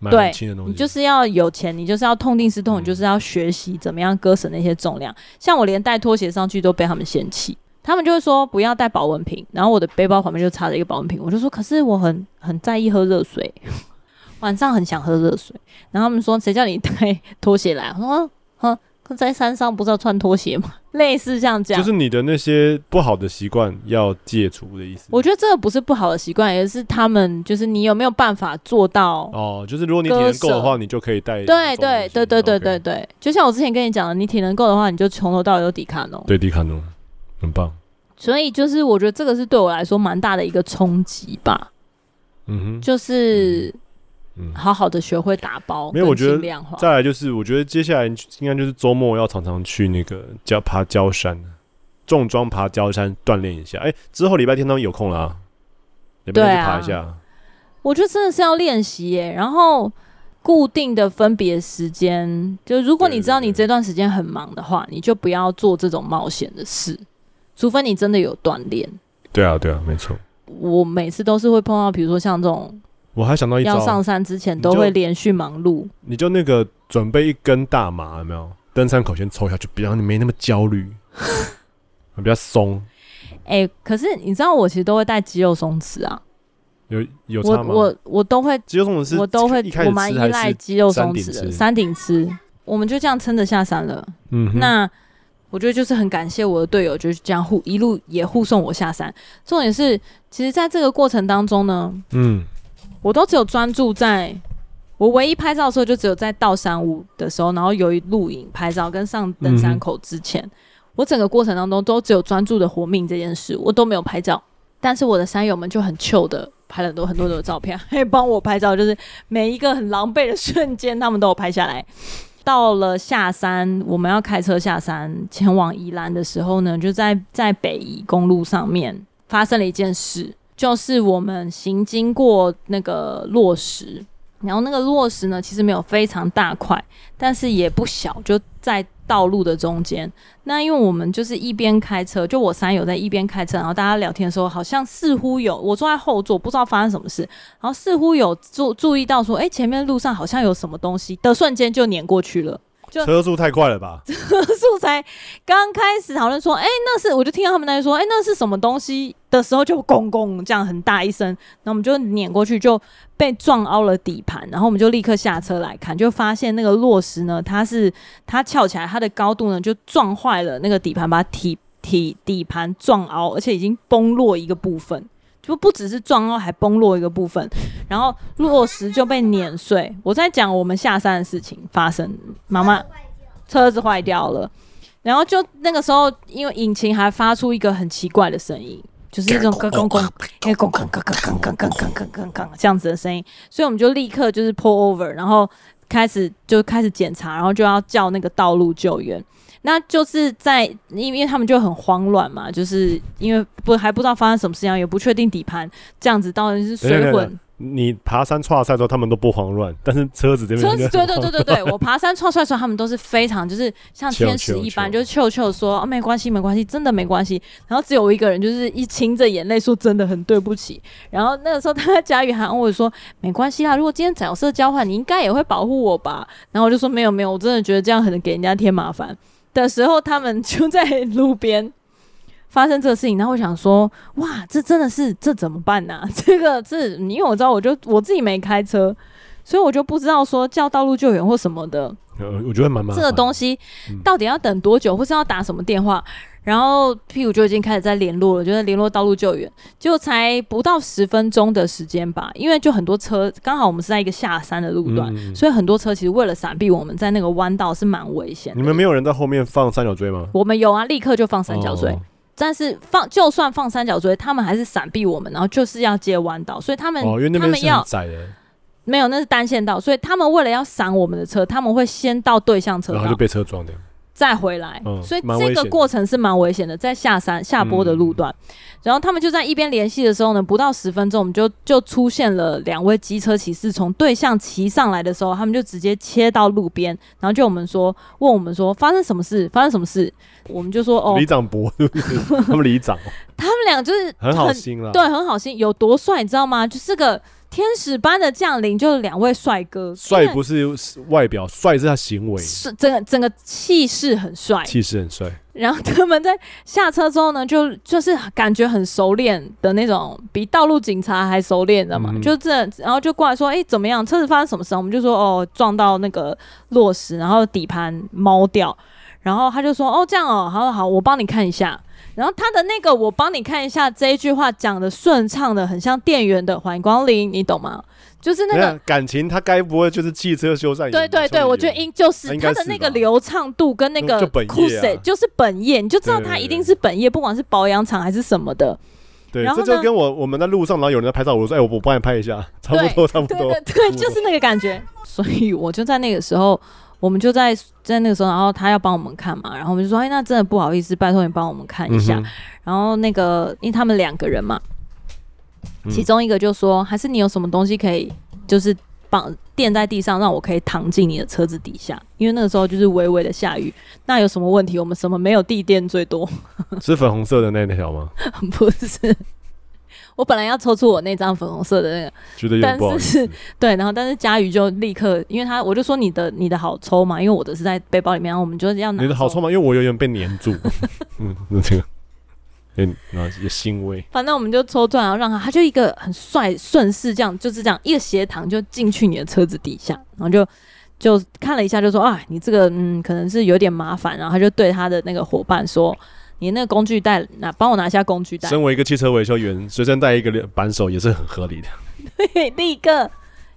对，你就是要有钱，你就是要痛定思痛，嗯、你就是要学习怎么样割舍那些重量。像我连带拖鞋上去都被他们嫌弃，他们就会说不要带保温瓶，然后我的背包旁边就插着一个保温瓶，我就说可是我很很在意喝热水，晚上很想喝热水，然后他们说谁叫你带拖鞋来？我说哼。在山上不是要穿拖鞋吗？类似这样讲，就是你的那些不好的习惯要戒除的意思。我觉得这个不是不好的习惯，也是他们就是你有没有办法做到哦？就是如果你体能够的话，你就可以带。对对对对对对对，就像我之前跟你讲的，你体能够的话，你就从头到尾都迪卡侬。对，迪卡侬很棒。所以就是我觉得这个是对我来说蛮大的一个冲击吧。嗯哼，就是。嗯，好好的学会打包，没有，我觉得再来就是，我觉得接下来应该就是周末要常常去那个郊爬郊山，重装爬郊山锻炼一下。哎、欸，之后礼拜天都有空了啊，礼拜天去爬一下。我觉得真的是要练习耶，然后固定的分别时间，就如果你知道你这段时间很忙的话，你就不要做这种冒险的事，除非你真的有锻炼。对啊，对啊，没错。我每次都是会碰到，比如说像这种。我还想到一招，要上山之前都会连续忙碌。你就那个准备一根大麻，有没有？登山口先抽下去，比较你没那么焦虑，比较松。哎、欸，可是你知道我其实都会带肌肉松弛啊。有有差吗？我我我都会肌肉松弛，我都会，我蛮依赖肌肉松弛的。山顶吃，我们就这样撑着下山了。嗯，那我觉得就是很感谢我的队友，就是这样护一路也护送我下山。重点是，其实在这个过程当中呢，嗯。我都只有专注在，我唯一拍照的时候就只有在到山屋的时候，然后由于录影拍照跟上登山口之前，我整个过程当中都只有专注的活命这件事，我都没有拍照。但是我的山友们就很糗的拍了很多很多的照片，还帮我拍照，就是每一个很狼狈的瞬间，他们都有拍下来。到了下山，我们要开车下山前往宜兰的时候呢，就在在北宜公路上面发生了一件事，就是我们行经过那个落石，然后那个落石呢，其实没有非常大块，但是也不小，就在。道路的中间，那因为我们就是一边开车，就我三友在一边开车，然后大家聊天的时候，好像似乎有我坐在后座，不知道发生什么事，然后似乎有注注意到说，哎、前面路上好像有什么东西的瞬间就碾过去了。就车速太快了吧？车速才刚开始讨论说，哎、欸，那是我就听到他们在说，哎、欸，那是什么东西？的时候，就咣咣这样很大一声，然后我们就碾过去，就被撞凹了底盘，然后我们就立刻下车来看，就发现那个落石呢，它是它翘起来，它的高度呢就撞坏了那个底盘，把体体底盘撞凹，而且已经崩落一个部分，不不只是撞凹，还崩落一个部分。然后落石就被碾碎。我在讲我们下山的事情发生，妈妈车子坏掉了，然后就那个时候，因为引擎还发出一个很奇怪的声音，就是那种咯咯咯，咯，咯咯咯咯咯咯咯咯咯咯这样子的声音，所以我们就立刻就是 pull over，然后开始就开始检查，然后就要叫那个道路救援。那就是在因为他们就很慌乱嘛，就是因为不还不知道发生什么事情，也不确定底盘这样子到底是水混。你爬山挫赛的时候，他们都不慌乱，但是车子这边车子对对对对对，我爬山挫赛的时候，他们都是非常就是像天使一般，就是悄悄说啊没关系没关系，真的没关系。然后只有我一个人就是一噙着眼泪说真的很对不起。然后那个时候他佳宇还安慰说没关系啦，如果今天角色交换，你应该也会保护我吧。然后我就说没有没有，我真的觉得这样可能给人家添麻烦的时候，他们就在路边。发生这个事情，然后我想说，哇，这真的是这怎么办呢、啊？这个是，因为我知道，我就我自己没开车，所以我就不知道说叫道路救援或什么的。呃，我觉得蛮麻烦。这个东西到底要等多久，或是要打什么电话？然后屁股就已经开始在联络了，就在联络道路救援，就才不到十分钟的时间吧。因为就很多车，刚好我们是在一个下山的路段，嗯、所以很多车其实为了闪避我们在那个弯道是蛮危险的。你们没有人在后面放三角锥吗？我们有啊，立刻就放三角锥。哦但是放就算放三角锥，他们还是闪避我们，然后就是要接弯道，所以他们哦，因为那边是很窄的，没有，那是单线道，所以他们为了要闪我们的车，他们会先到对向车道，然后就被车撞掉。再回来，嗯、所以这个过程是蛮危险的，在下山下坡的路段，嗯、然后他们就在一边联系的时候呢，不到十分钟，我们就就出现了两位机车骑士从对向骑上来的时候，他们就直接切到路边，然后就我们说问我们说发生什么事，发生什么事，我们就说哦，里长伯，他们里长，他们俩就是很，很好心了，对，很好心，有多帅你知道吗？就是个。天使般的降临，就是两位帅哥。帅不是外表，帅是他行为。是整个整个气势很帅，气势很帅。然后他们在下车之后呢，就就是感觉很熟练的那种，比道路警察还熟练，知道吗？嗯、就这，然后就过来说：“哎、欸，怎么样？车子发生什么事？”我们就说：“哦，撞到那个落石，然后底盘猫掉。”然后他就说：“哦，这样哦，好好好，我帮你看一下。”然后他的那个，我帮你看一下这一句话讲的顺畅的，很像店员的欢迎光临，你懂吗？就是那个感情，他该不会就是汽车修缮员？对对对，我觉得应就是他的那个流畅度跟那个酷帅，就是本业，你就知道他一定是本业，不管是保养厂还是什么的。对，这就跟我我们在路上，然后有人在拍照，我说：“哎，我我帮你拍一下，差不多差不多。”对对对，就是那个感觉。所以我就在那个时候。我们就在在那个时候，然后他要帮我们看嘛，然后我们就说：“哎，那真的不好意思，拜托你帮我们看一下。嗯”然后那个，因为他们两个人嘛，其中一个就说：“还是你有什么东西可以，就是绑垫在地上，让我可以躺进你的车子底下。”因为那个时候就是微微的下雨，那有什么问题？我们什么没有地垫最多？是粉红色的那条吗？不是。我本来要抽出我那张粉红色的那个，觉得有点不好意思。但是对，然后但是佳瑜就立刻，因为他我就说你的你的好抽嘛，因为我的是在背包里面，然后我们就要拿。你的好抽嘛，因为我有点被黏住。嗯，那这个，嗯，然后也欣慰。反正我们就抽出来，然后让他，他就一个很帅，顺势这样就是这样一个斜躺就进去你的车子底下，然后就就看了一下，就说啊，你这个嗯可能是有点麻烦，然后他就对他的那个伙伴说。你那个工具袋拿，帮我拿下工具袋。身为一个汽车维修员，随身带一个扳手也是很合理的。对，立刻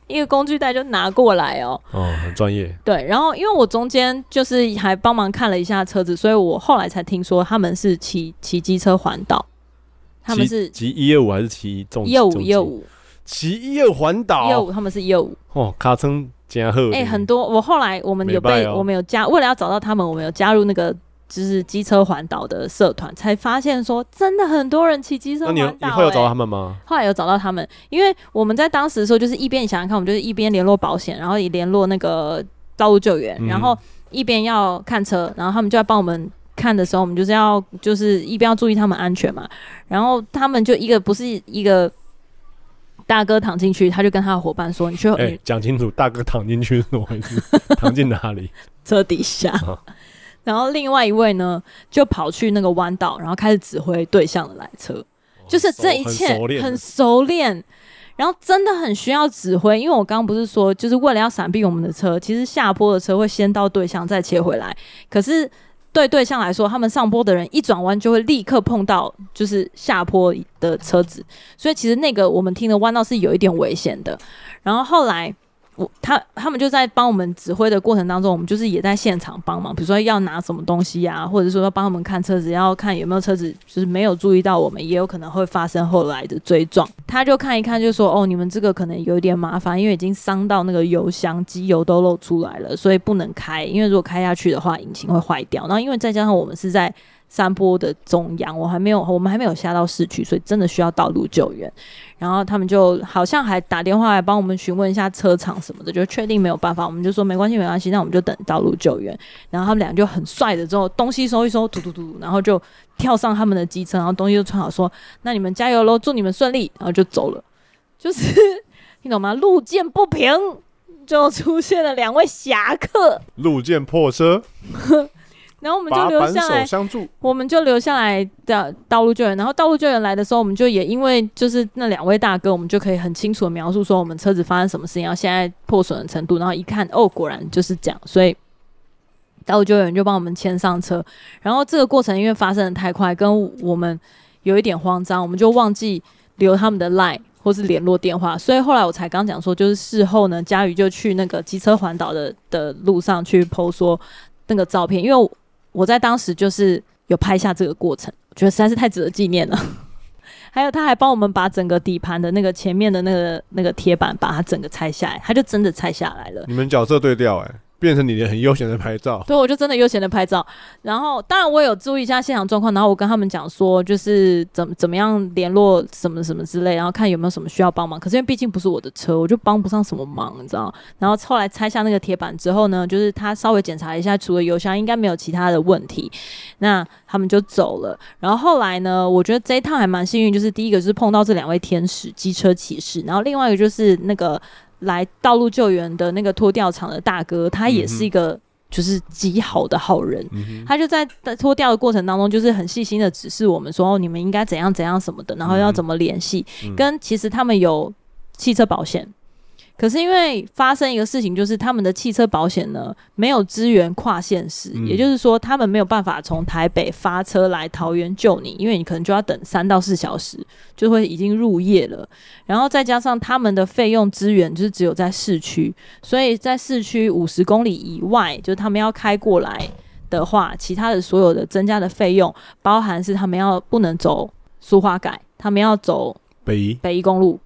一个工具袋就拿过来哦。哦，很专业。对，然后因为我中间就是还帮忙看了一下车子，所以我后来才听说他们是骑骑机车环岛。他们是骑一二五还是骑重一二五一二五骑一二环岛？一二五他们是一二五哦，卡称加贺哎，很多我后来我们有被、哦、我们有加，为了要找到他们，我们有加入那个就是机车环岛的社团，才发现说真的很多人骑机车环岛、欸。那你你会有找到他们吗？后来有找到他们，因为我们在当时的时候就是一边你想想看，我们就是一边联络保险，然后也联络那个道路救援，嗯、然后一边要看车，然后他们就要帮我们。看的时候，我们就是要就是一边要注意他们安全嘛，然后他们就一个不是一个大哥躺进去，他就跟他的伙伴说：“你去，哎、欸，讲清楚，大哥躺进去是怎么回事？躺进哪里？车底下。啊”然后另外一位呢，就跑去那个弯道，然后开始指挥对向的来车，哦、就是这一切很熟练，然后真的很需要指挥，因为我刚刚不是说，就是为了要闪避我们的车，其实下坡的车会先到对向再切回来，可是。对对象来说，他们上坡的人一转弯就会立刻碰到就是下坡的车子，所以其实那个我们听的弯道是有一点危险的。然后后来。我他他们就在帮我们指挥的过程当中，我们就是也在现场帮忙，比如说要拿什么东西啊，或者说要帮他们看车子，要看有没有车子就是没有注意到我们，也有可能会发生后来的追撞。他就看一看，就说：“哦，你们这个可能有点麻烦，因为已经伤到那个油箱，机油都漏出来了，所以不能开。因为如果开下去的话，引擎会坏掉。然后因为再加上我们是在。”山坡的中央，我还没有，我们还没有下到市区，所以真的需要道路救援。然后他们就好像还打电话来帮我们询问一下车厂什么的，就确定没有办法，我们就说没关系，没关系，那我们就等道路救援。然后他们俩就很帅的，之后东西收一收，嘟嘟嘟，然后就跳上他们的机车，然后东西就穿好，说那你们加油喽，祝你们顺利，然后就走了。就是听懂吗？路见不平，就出现了两位侠客，路见破车。然后我们就留下来，我们就留下来的道路救援。然后道路救援来的时候，我们就也因为就是那两位大哥，我们就可以很清楚的描述说我们车子发生什么事情，然后现在破损的程度。然后一看，哦，果然就是这样。所以道路救援就帮我们牵上车。然后这个过程因为发生的太快，跟我们有一点慌张，我们就忘记留他们的 line 或是联络电话。所以后来我才刚讲说，就是事后呢，佳宇就去那个机车环岛的的路上去 po 说那个照片，因为。我在当时就是有拍下这个过程，我觉得实在是太值得纪念了。还有，他还帮我们把整个底盘的那个前面的那个那个铁板，把它整个拆下来，他就真的拆下来了。你们角色对调哎、变成你的很悠闲的拍照，对，我就真的悠闲的拍照。然后，当然我有注意一下现场状况，然后我跟他们讲说，就是怎么怎么样联络什么什么之类，然后看有没有什么需要帮忙。可是因为毕竟不是我的车，我就帮不上什么忙，你知道。然后后来拆下那个铁板之后呢，就是他稍微检查一下，除了油箱应该没有其他的问题，那他们就走了。然后后来呢，我觉得这一趟还蛮幸运，就是第一个就是碰到这两位天使机车骑士，然后另外一个就是那个。来道路救援的那个拖吊场的大哥，他也是一个就是极好的好人。嗯、他就在拖吊的过程当中，就是很细心的指示我们说，哦，你们应该怎样怎样什么的，然后要怎么联系。嗯、跟其实他们有汽车保险。可是因为发生一个事情，就是他们的汽车保险呢没有支援跨县市，嗯、也就是说他们没有办法从台北发车来桃园救你，因为你可能就要等三到四小时，就会已经入夜了。然后再加上他们的费用资源就是只有在市区，所以在市区五十公里以外，就是他们要开过来的话，其他的所有的增加的费用，包含是他们要不能走苏花改，他们要走北宜北宜公路。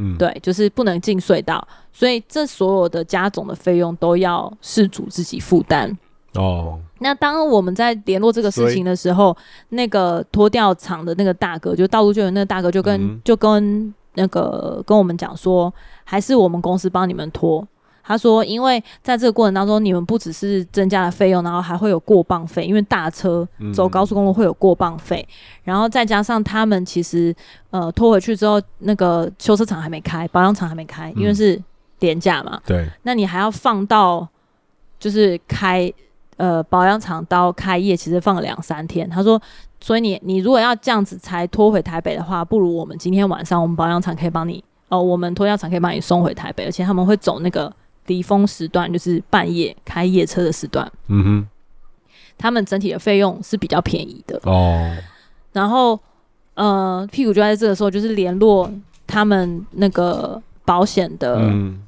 嗯，对，就是不能进隧道，所以这所有的加总的费用都要事主自己负担。哦，那当我们在联络这个事情的时候，那个拖吊厂的那个大哥，就道路救援那个大哥，就跟、嗯、就跟那个跟我们讲说，还是我们公司帮你们拖。他说：“因为在这个过程当中，你们不只是增加了费用，然后还会有过磅费，因为大车走高速公路会有过磅费，嗯、然后再加上他们其实呃拖回去之后，那个修车厂还没开，保养厂还没开，因为是连假嘛。对、嗯，那你还要放到就是开呃保养厂到开业，其实放了两三天。他说，所以你你如果要这样子才拖回台北的话，不如我们今天晚上我们保养厂可以帮你哦，我们拖吊厂可以帮你送回台北，而且他们会走那个。”离峰时段就是半夜开夜车的时段，嗯哼，他们整体的费用是比较便宜的哦。然后，呃，屁股就在这个时候，就是联络他们那个保险的、嗯、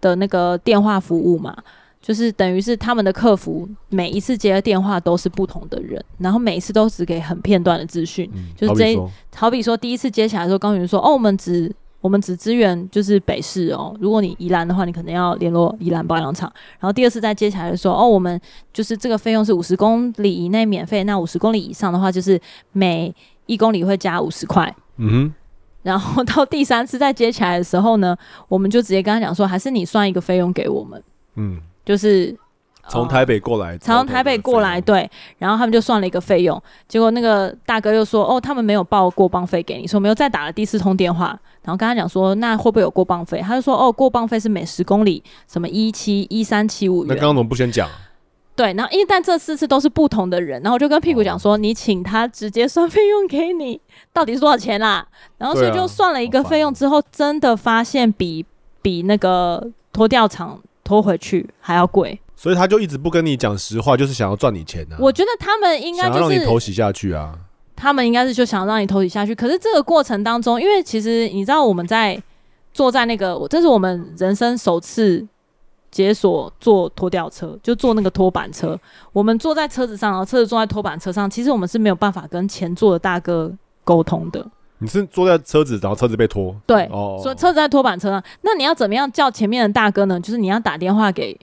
的那个电话服务嘛。就是等于是他们的客服每一次接的电话都是不同的人，然后每一次都只给很片段的资讯，嗯，就是这好比说第一次接起来的时候，高云说：“哦，我们只我们只支援就是北市哦，如果你宜兰的话，你可能要联络宜兰保养厂。”然后第二次再接起来的时候：“哦，我们就是这个费用是五十公里以内免费，那五十公里以上的话，就是每一公里会加五十块。”嗯哼，然后到第三次再接起来的时候呢，我们就直接跟他讲说：“还是你算一个费用给我们。”嗯，就是从台北过来，从台北过来，对，然后他们就算了一个费用，结果那个大哥又说，哦，他们没有报过磅费给你，所以我们又再打了第四通电话，然后跟他讲说，那会不会有过磅费？他就说，哦，过磅费是每十公里什么一七一三七五元。那刚刚怎么不先讲？对，然后因为但这四次都是不同的人，然后我就跟屁股讲说，哦、你请他直接算费用给你，到底是多少钱啦？然后所以就算了一个费用之后，真的发现比比那个拖吊场。拖回去还要贵，所以他就一直不跟你讲实话，就是想要赚你钱啊。我觉得他们应该就是想让你偷袭下去啊。他们应该是就想让你偷袭下去。可是这个过程当中，因为其实你知道我们在坐在那个，这是我们人生首次解锁坐拖吊车，就坐那个拖板车。我们坐在车子上，然后车子坐在拖板车上，其实我们是没有办法跟前座的大哥沟通的。你是坐在车子，然后车子被拖？对，哦，所以车子在拖板车上。那你要怎么样叫前面的大哥呢？就是你要打电话给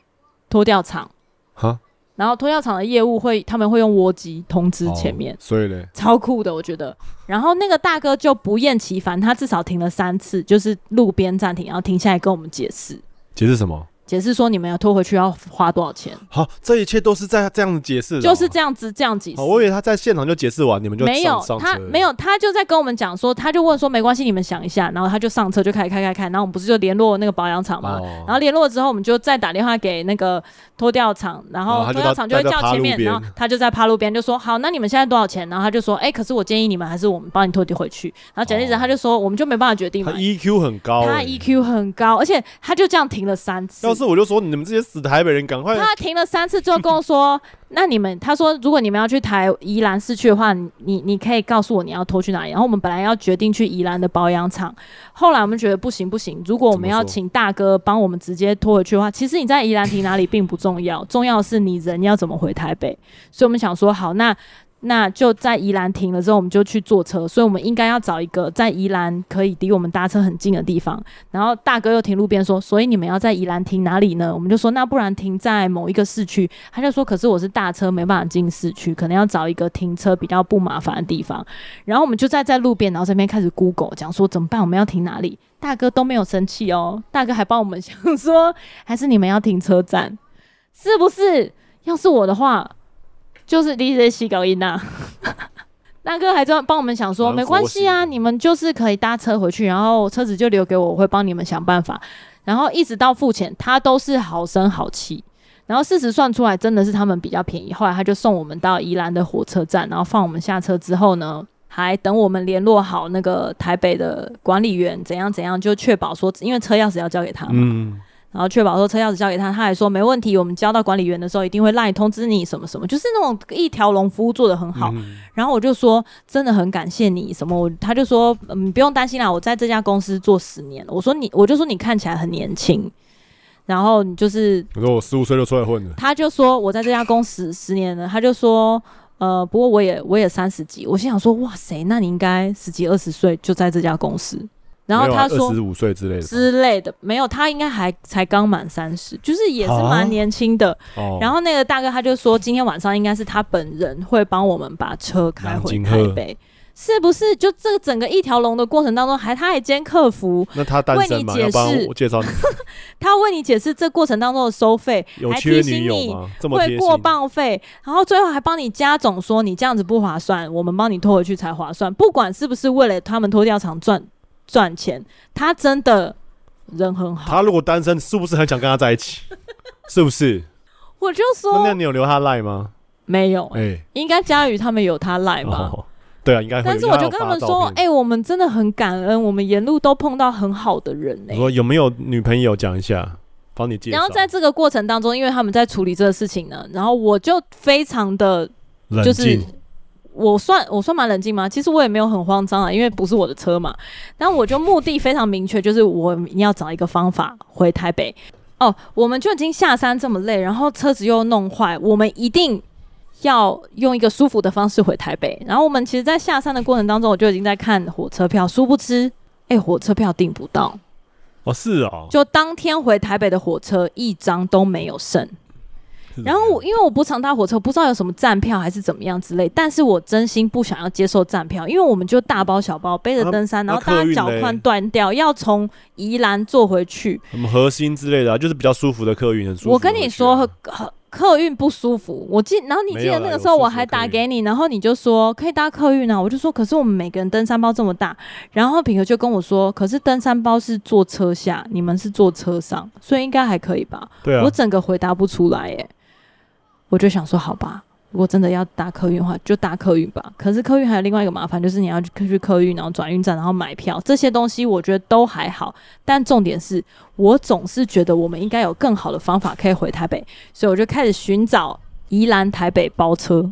拖吊厂，哈，然后拖吊厂的业务会，他们会用窝机通知前面，哦、所以嘞，超酷的，我觉得。然后那个大哥就不厌其烦，他至少停了三次，就是路边暂停，然后停下来跟我们解释。解释什么？解释说你们要拖回去要花多少钱？好，这一切都是在这样子解释，就是这样子这样解释。我以为他在现场就解释完，你们就没有他没有，他就在跟我们讲说，他就问说没关系，你们想一下，然后他就上车就开始开开开，然后我们不是就联络那个保养厂嘛，然后联络了之后，我们就再打电话给那个拖吊厂，然后拖吊厂就会叫前面，然后他就在趴路边就说好，那你们现在多少钱？然后他就说，哎，可是我建议你们还是我们帮你拖地回去。然后蒋介石，他就说我们就没办法决定嘛。他 EQ 很高，他 EQ 很高，而且他就这样停了三次。要是我就说你们这些。死台北人，赶快！他停了三次，就跟我说：“ 那你们，他说，如果你们要去台宜兰市区的话，你你可以告诉我你要拖去哪里。然后我们本来要决定去宜兰的保养厂，后来我们觉得不行不行，如果我们要请大哥帮我们直接拖回去的话，其实你在宜兰停哪里并不重要，重要的是你人要怎么回台北。所以我们想说，好，那。”那就在宜兰停了之后，我们就去坐车，所以我们应该要找一个在宜兰可以离我们搭车很近的地方。然后大哥又停路边说：“所以你们要在宜兰停哪里呢？”我们就说：“那不然停在某一个市区。”他就说：“可是我是大车，没办法进市区，可能要找一个停车比较不麻烦的地方。”然后我们就在在路边，然后这边开始 Google 讲说怎么办？我们要停哪里？大哥都没有生气哦，大哥还帮我们 想说，还是你们要停车站，是不是？要是我的话。就是第一次洗稿音呐，大哥还在帮我们想说，没关系啊，你们就是可以搭车回去，然后车子就留给我，我会帮你们想办法。然后一直到付钱，他都是好声好气。然后事实算出来，真的是他们比较便宜。后来他就送我们到宜兰的火车站，然后放我们下车之后呢，还等我们联络好那个台北的管理员，怎样怎样，就确保说，因为车钥匙要交给他嘛。嗯然后确保说车钥匙交给他，他还说没问题。我们交到管理员的时候，一定会让你通知你什么什么，就是那种一条龙服务做得很好。嗯、然后我就说真的很感谢你什么，我他就说嗯不用担心啦，我在这家公司做十年了。我说你我就说你看起来很年轻，然后你就是我说我十五岁就出来混了。他就说我在这家公司十年了，他就说呃不过我也我也三十几，我心想说哇塞，那你应该十几二十岁就在这家公司。然后他说，二十五岁之类的之类的，没有，他应该还才刚满三十，就是也是蛮年轻的。啊、然后那个大哥他就说，今天晚上应该是他本人会帮我们把车开回台北，是不是？就这个整个一条龙的过程当中，还他还兼客服，那他单身吗？为你解释，我介绍你。他为你解释这过程当中的收费，还提醒你会过磅费，然后最后还帮你加总说你这样子不划算，我们帮你拖回去才划算。不管是不是为了他们拖吊场赚。赚钱，他真的人很好。他如果单身，是不是很想跟他在一起？是不是？我就说，那你有留他赖吗？没有。哎、欸，应该佳宇他们有他赖吧、哦？对啊，应该。但是我就跟他们说，哎、欸，我们真的很感恩，我们沿路都碰到很好的人呢、欸。说有没有女朋友？讲一下，帮你介绍。然后在这个过程当中，因为他们在处理这个事情呢，然后我就非常的，就是。我算我算蛮冷静吗？其实我也没有很慌张啊，因为不是我的车嘛。但我就目的非常明确，就是我要找一个方法回台北。哦，我们就已经下山这么累，然后车子又弄坏，我们一定要用一个舒服的方式回台北。然后我们其实，在下山的过程当中，我就已经在看火车票，殊不知，哎、欸，火车票订不到。哦，是哦，就当天回台北的火车一张都没有剩。然后我因为我不常搭火车，不知道有什么站票还是怎么样之类，但是我真心不想要接受站票，因为我们就大包小包背着登山，啊、然后大家脚宽断掉，要从宜兰坐回去。什么核心之类的、啊，就是比较舒服的客运，很舒服、啊。我跟你说，客客运不舒服。我记，然后你记得那个时候我还打给你，然后你就说可以搭客运啊，我就说可是我们每个人登山包这么大，然后品和就跟我说，可是登山包是坐车下，你们是坐车上，所以应该还可以吧？对啊，我整个回答不出来耶。我就想说，好吧，如果真的要搭客运的话，就搭客运吧。可是客运还有另外一个麻烦，就是你要去去客运，然后转运站，然后买票，这些东西我觉得都还好。但重点是我总是觉得我们应该有更好的方法可以回台北，所以我就开始寻找宜兰台北包车。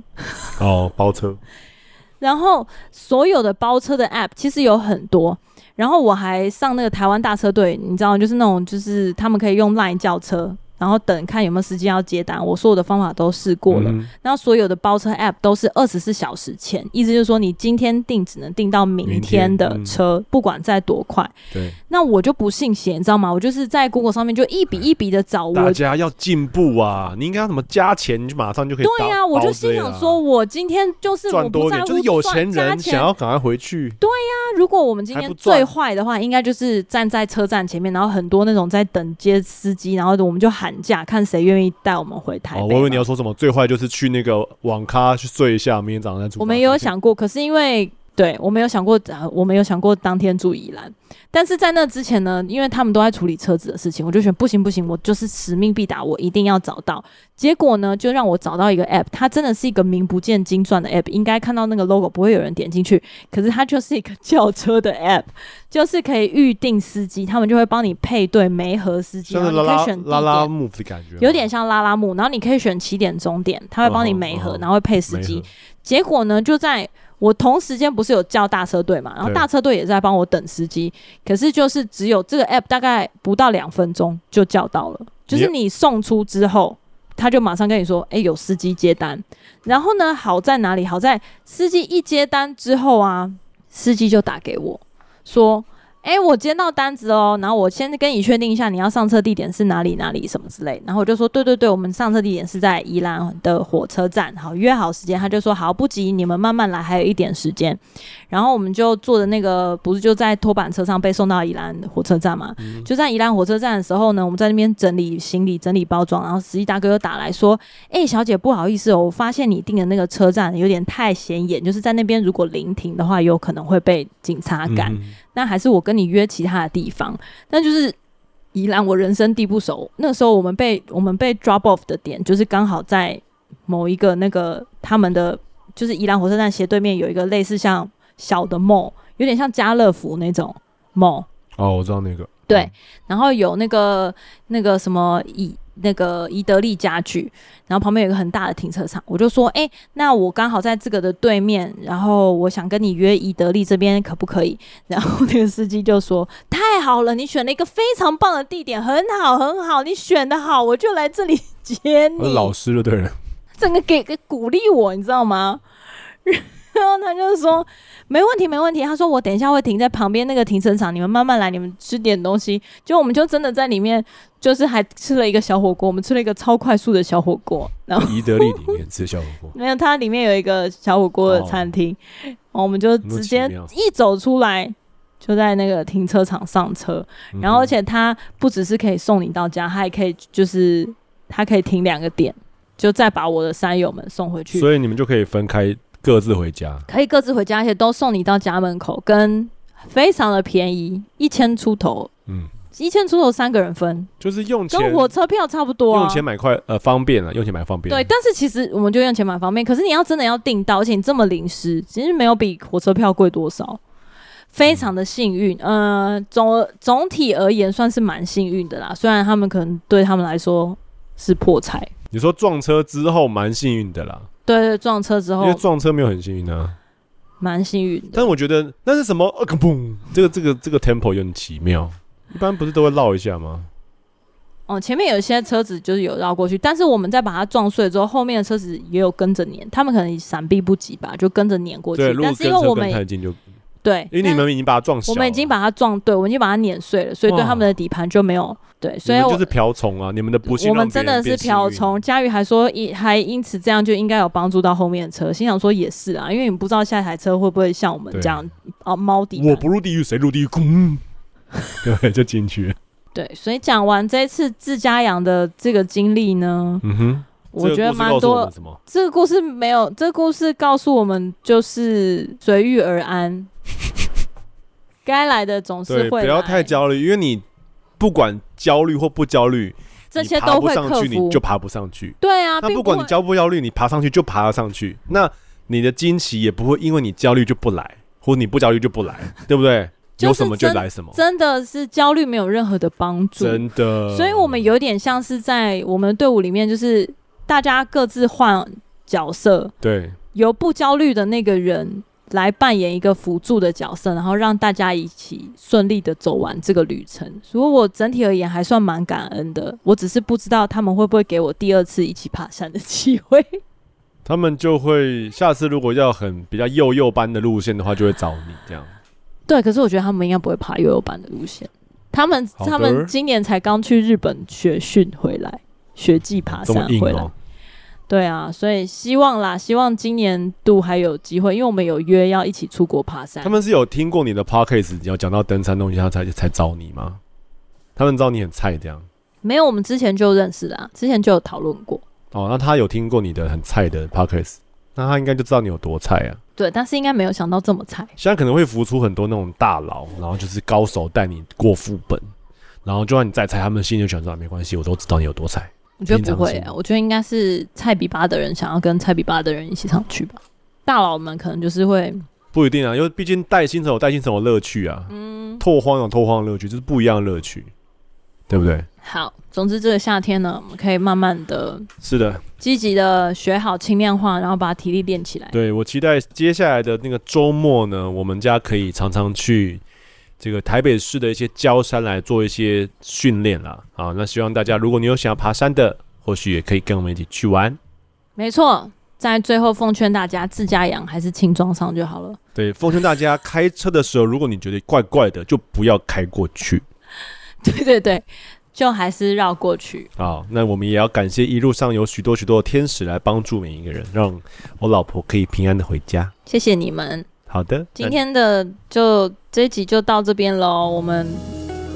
哦，包车。然后所有的包车的 App 其实有很多，然后我还上那个台湾大车队，你知道，就是那种就是他们可以用 Line 叫车。然后等看有没有司机要接单，我所有的方法都试过了。嗯、然后所有的包车 App 都是二十四小时前，意思就是说你今天订只能订到明天的车，嗯、不管再多快。对。那我就不信邪，你知道吗？我就是在 Google 上面就一笔一笔的找我。大家要进步啊！你应该要怎么加钱，你就马上就可以。对呀、啊，我就心想说，我今天就是我不在乎赚多点，就是有钱人想要赶快回去。对呀、啊，如果我们今天最坏的话，应该就是站在车站前面，然后很多那种在等接司机，然后我们就喊价，看谁愿意带我们回台北。哦，我以为你要说什么？最坏就是去那个网咖去睡一下，明天早上再出发。我们也有想过，可是因为。对，我没有想过，呃，我没有想过当天住宜兰，但是在那之前呢，因为他们都在处理车子的事情，我就选不行不行，我就是使命必达，我一定要找到。结果呢，就让我找到一个 app，它真的是一个名不见经传的 app，应该看到那个 logo 不会有人点进去，可是它就是一个叫车的 app，就是可以预定司机，他们就会帮你配对媒合司机，然后你可以选拉拉木的感觉，有点像拉拉木，然后你可以选起点终点，他会帮你媒合，然后会配司机。结果呢，就在我同时间不是有叫大车队嘛，然后大车队也在帮我等司机，可是就是只有这个 app 大概不到两分钟就叫到了，就是你送出之后，他就马上跟你说，哎、欸，有司机接单。然后呢，好在哪里？好在司机一接单之后啊，司机就打给我说。哎、欸，我接到单子哦，然后我先跟你确定一下，你要上车地点是哪里哪里什么之类，然后我就说对对对，我们上车地点是在宜兰的火车站，好，约好时间，他就说好，不急，你们慢慢来，还有一点时间，然后我们就坐的那个不是就在拖板车上被送到宜兰火车站嘛，嗯、就在宜兰火车站的时候呢，我们在那边整理行李、整理包装，然后司机大哥又打来说，哎、欸，小姐不好意思哦，我发现你订的那个车站有点太显眼，就是在那边如果临停的话，有可能会被警察赶。嗯那还是我跟你约其他的地方，但就是宜兰，我人生地不熟。那时候我们被我们被 drop off 的点，就是刚好在某一个那个他们的，就是宜兰火车站斜对面有一个类似像小的 mall，有点像家乐福那种 mall。哦，我知道那个。对，嗯、然后有那个那个什么以。那个宜得利家具，然后旁边有一个很大的停车场，我就说，哎、欸，那我刚好在这个的对面，然后我想跟你约宜得利这边，可不可以？然后那个司机就说，太好了，你选了一个非常棒的地点，很好很好，你选的好，我就来这里接你。老师了，对了，整个给给鼓励我，你知道吗？然后他就说。没问题，没问题。他说我等一下会停在旁边那个停车场，你们慢慢来，你们吃点东西。就我们就真的在里面，就是还吃了一个小火锅，我们吃了一个超快速的小火锅。然后宜得利里面吃小火锅，没有，它里面有一个小火锅的餐厅，哦、我们就直接一走出来就在那个停车场上车。然后而且他不只是可以送你到家，他还可以就是他可以停两个点，就再把我的山友们送回去。所以你们就可以分开。各自回家，可以各自回家，而且都送你到家门口，跟非常的便宜，一千出头，嗯，一千出头三个人分，就是用钱。跟火车票差不多，啊，用钱买快呃方便了，用钱买方便。对，但是其实我们就用钱买方便，可是你要真的要订到，而且你这么临时，其实没有比火车票贵多少，非常的幸运，嗯、呃，总总体而言算是蛮幸运的啦，虽然他们可能对他们来说是破财。你说撞车之后蛮幸运的啦。对对，撞车之后，因为撞车没有很幸运啊，蛮幸运。但是我觉得那是什么？呃，砰！这个这个这个 tempo 有点奇妙，一般不是都会绕一下吗？哦，前面有一些车子就是有绕过去，但是我们在把它撞碎之后，后面的车子也有跟着碾，他们可能闪避不及吧，就跟着碾过去。对，但是因为我们太近就对，因为你们已经把它撞，我们已经把它撞，对，我们已经把它碾碎了，所以对他们的底盘就没有对，所以我就是瓢虫啊，你们的不幸，我们真的是瓢虫。佳宇还说，因还因此这样就应该有帮助到后面的车，心想说也是啊，因为你不知道下一台车会不会像我们这样啊猫底。我不入地狱谁入地狱？对，就进去。对，所以讲完这一次自家养的这个经历呢，嗯哼，我觉得蛮多。这个故事没有，这个故事告诉我们就是随遇而安，该来的总是会。不要太焦虑，因为你不管焦虑或不焦虑，这些都会上去，你就爬不上去。对啊，那不管你焦不焦虑，你爬上去就爬得上去。那你的惊喜也不会因为你焦虑就不来，或你不焦虑就不来，对不对？有什么就来什么，真的是焦虑没有任何的帮助，真的。所以我们有点像是在我们队伍里面，就是大家各自换角色，对，由不焦虑的那个人来扮演一个辅助的角色，然后让大家一起顺利的走完这个旅程。所以我整体而言还算蛮感恩的，我只是不知道他们会不会给我第二次一起爬山的机会。他们就会下次如果要很比较幼幼班的路线的话，就会找你这样。对，可是我觉得他们应该不会爬幼幼班的路线。他们他们今年才刚去日本学训回来，雪季爬山回来。对啊，所以希望啦，希望今年度还有机会，因为我们有约要一起出国爬山。他们是有听过你的 podcast，要讲到登山东西，他才才找你吗？他们知道你很菜这样？没有，我们之前就认识啦，之前就有讨论过。哦，那他有听过你的很菜的 podcast，那他应该就知道你有多菜啊。对，但是应该没有想到这么菜。现在可能会浮出很多那种大佬，然后就是高手带你过副本，然后就算你再菜，他们心里就想说没关系，我都知道你有多菜。我觉得不会啊，我觉得应该是菜比巴的人想要跟菜比巴的人一起上去吧。大佬们可能就是会不一定啊，因为毕竟带新手有带新手的乐趣啊，嗯，拓荒有拓荒的乐趣，就是不一样的乐趣，对不对？好，总之这个夏天呢，我们可以慢慢的，是的，积极的学好轻量化，然后把体力练起来。对，我期待接下来的那个周末呢，我们家可以常常去这个台北市的一些郊山来做一些训练啦。啊，那希望大家，如果你有想要爬山的，或许也可以跟我们一起去玩。没错，在最后奉劝大家，自家养还是轻装上就好了。对，奉劝大家开车的时候，如果你觉得怪怪的，就不要开过去。对对对。就还是绕过去。好，那我们也要感谢一路上有许多许多的天使来帮助每一个人，让我老婆可以平安的回家。谢谢你们。好的，今天的就这一集就到这边喽。我们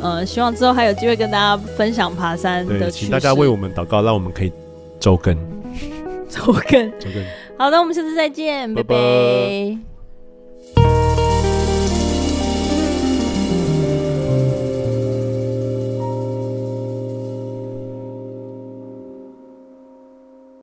呃，希望之后还有机会跟大家分享爬山的。请大家为我们祷告，让我们可以周更。周更，周更。好的，我们下次再见，拜拜。拜拜。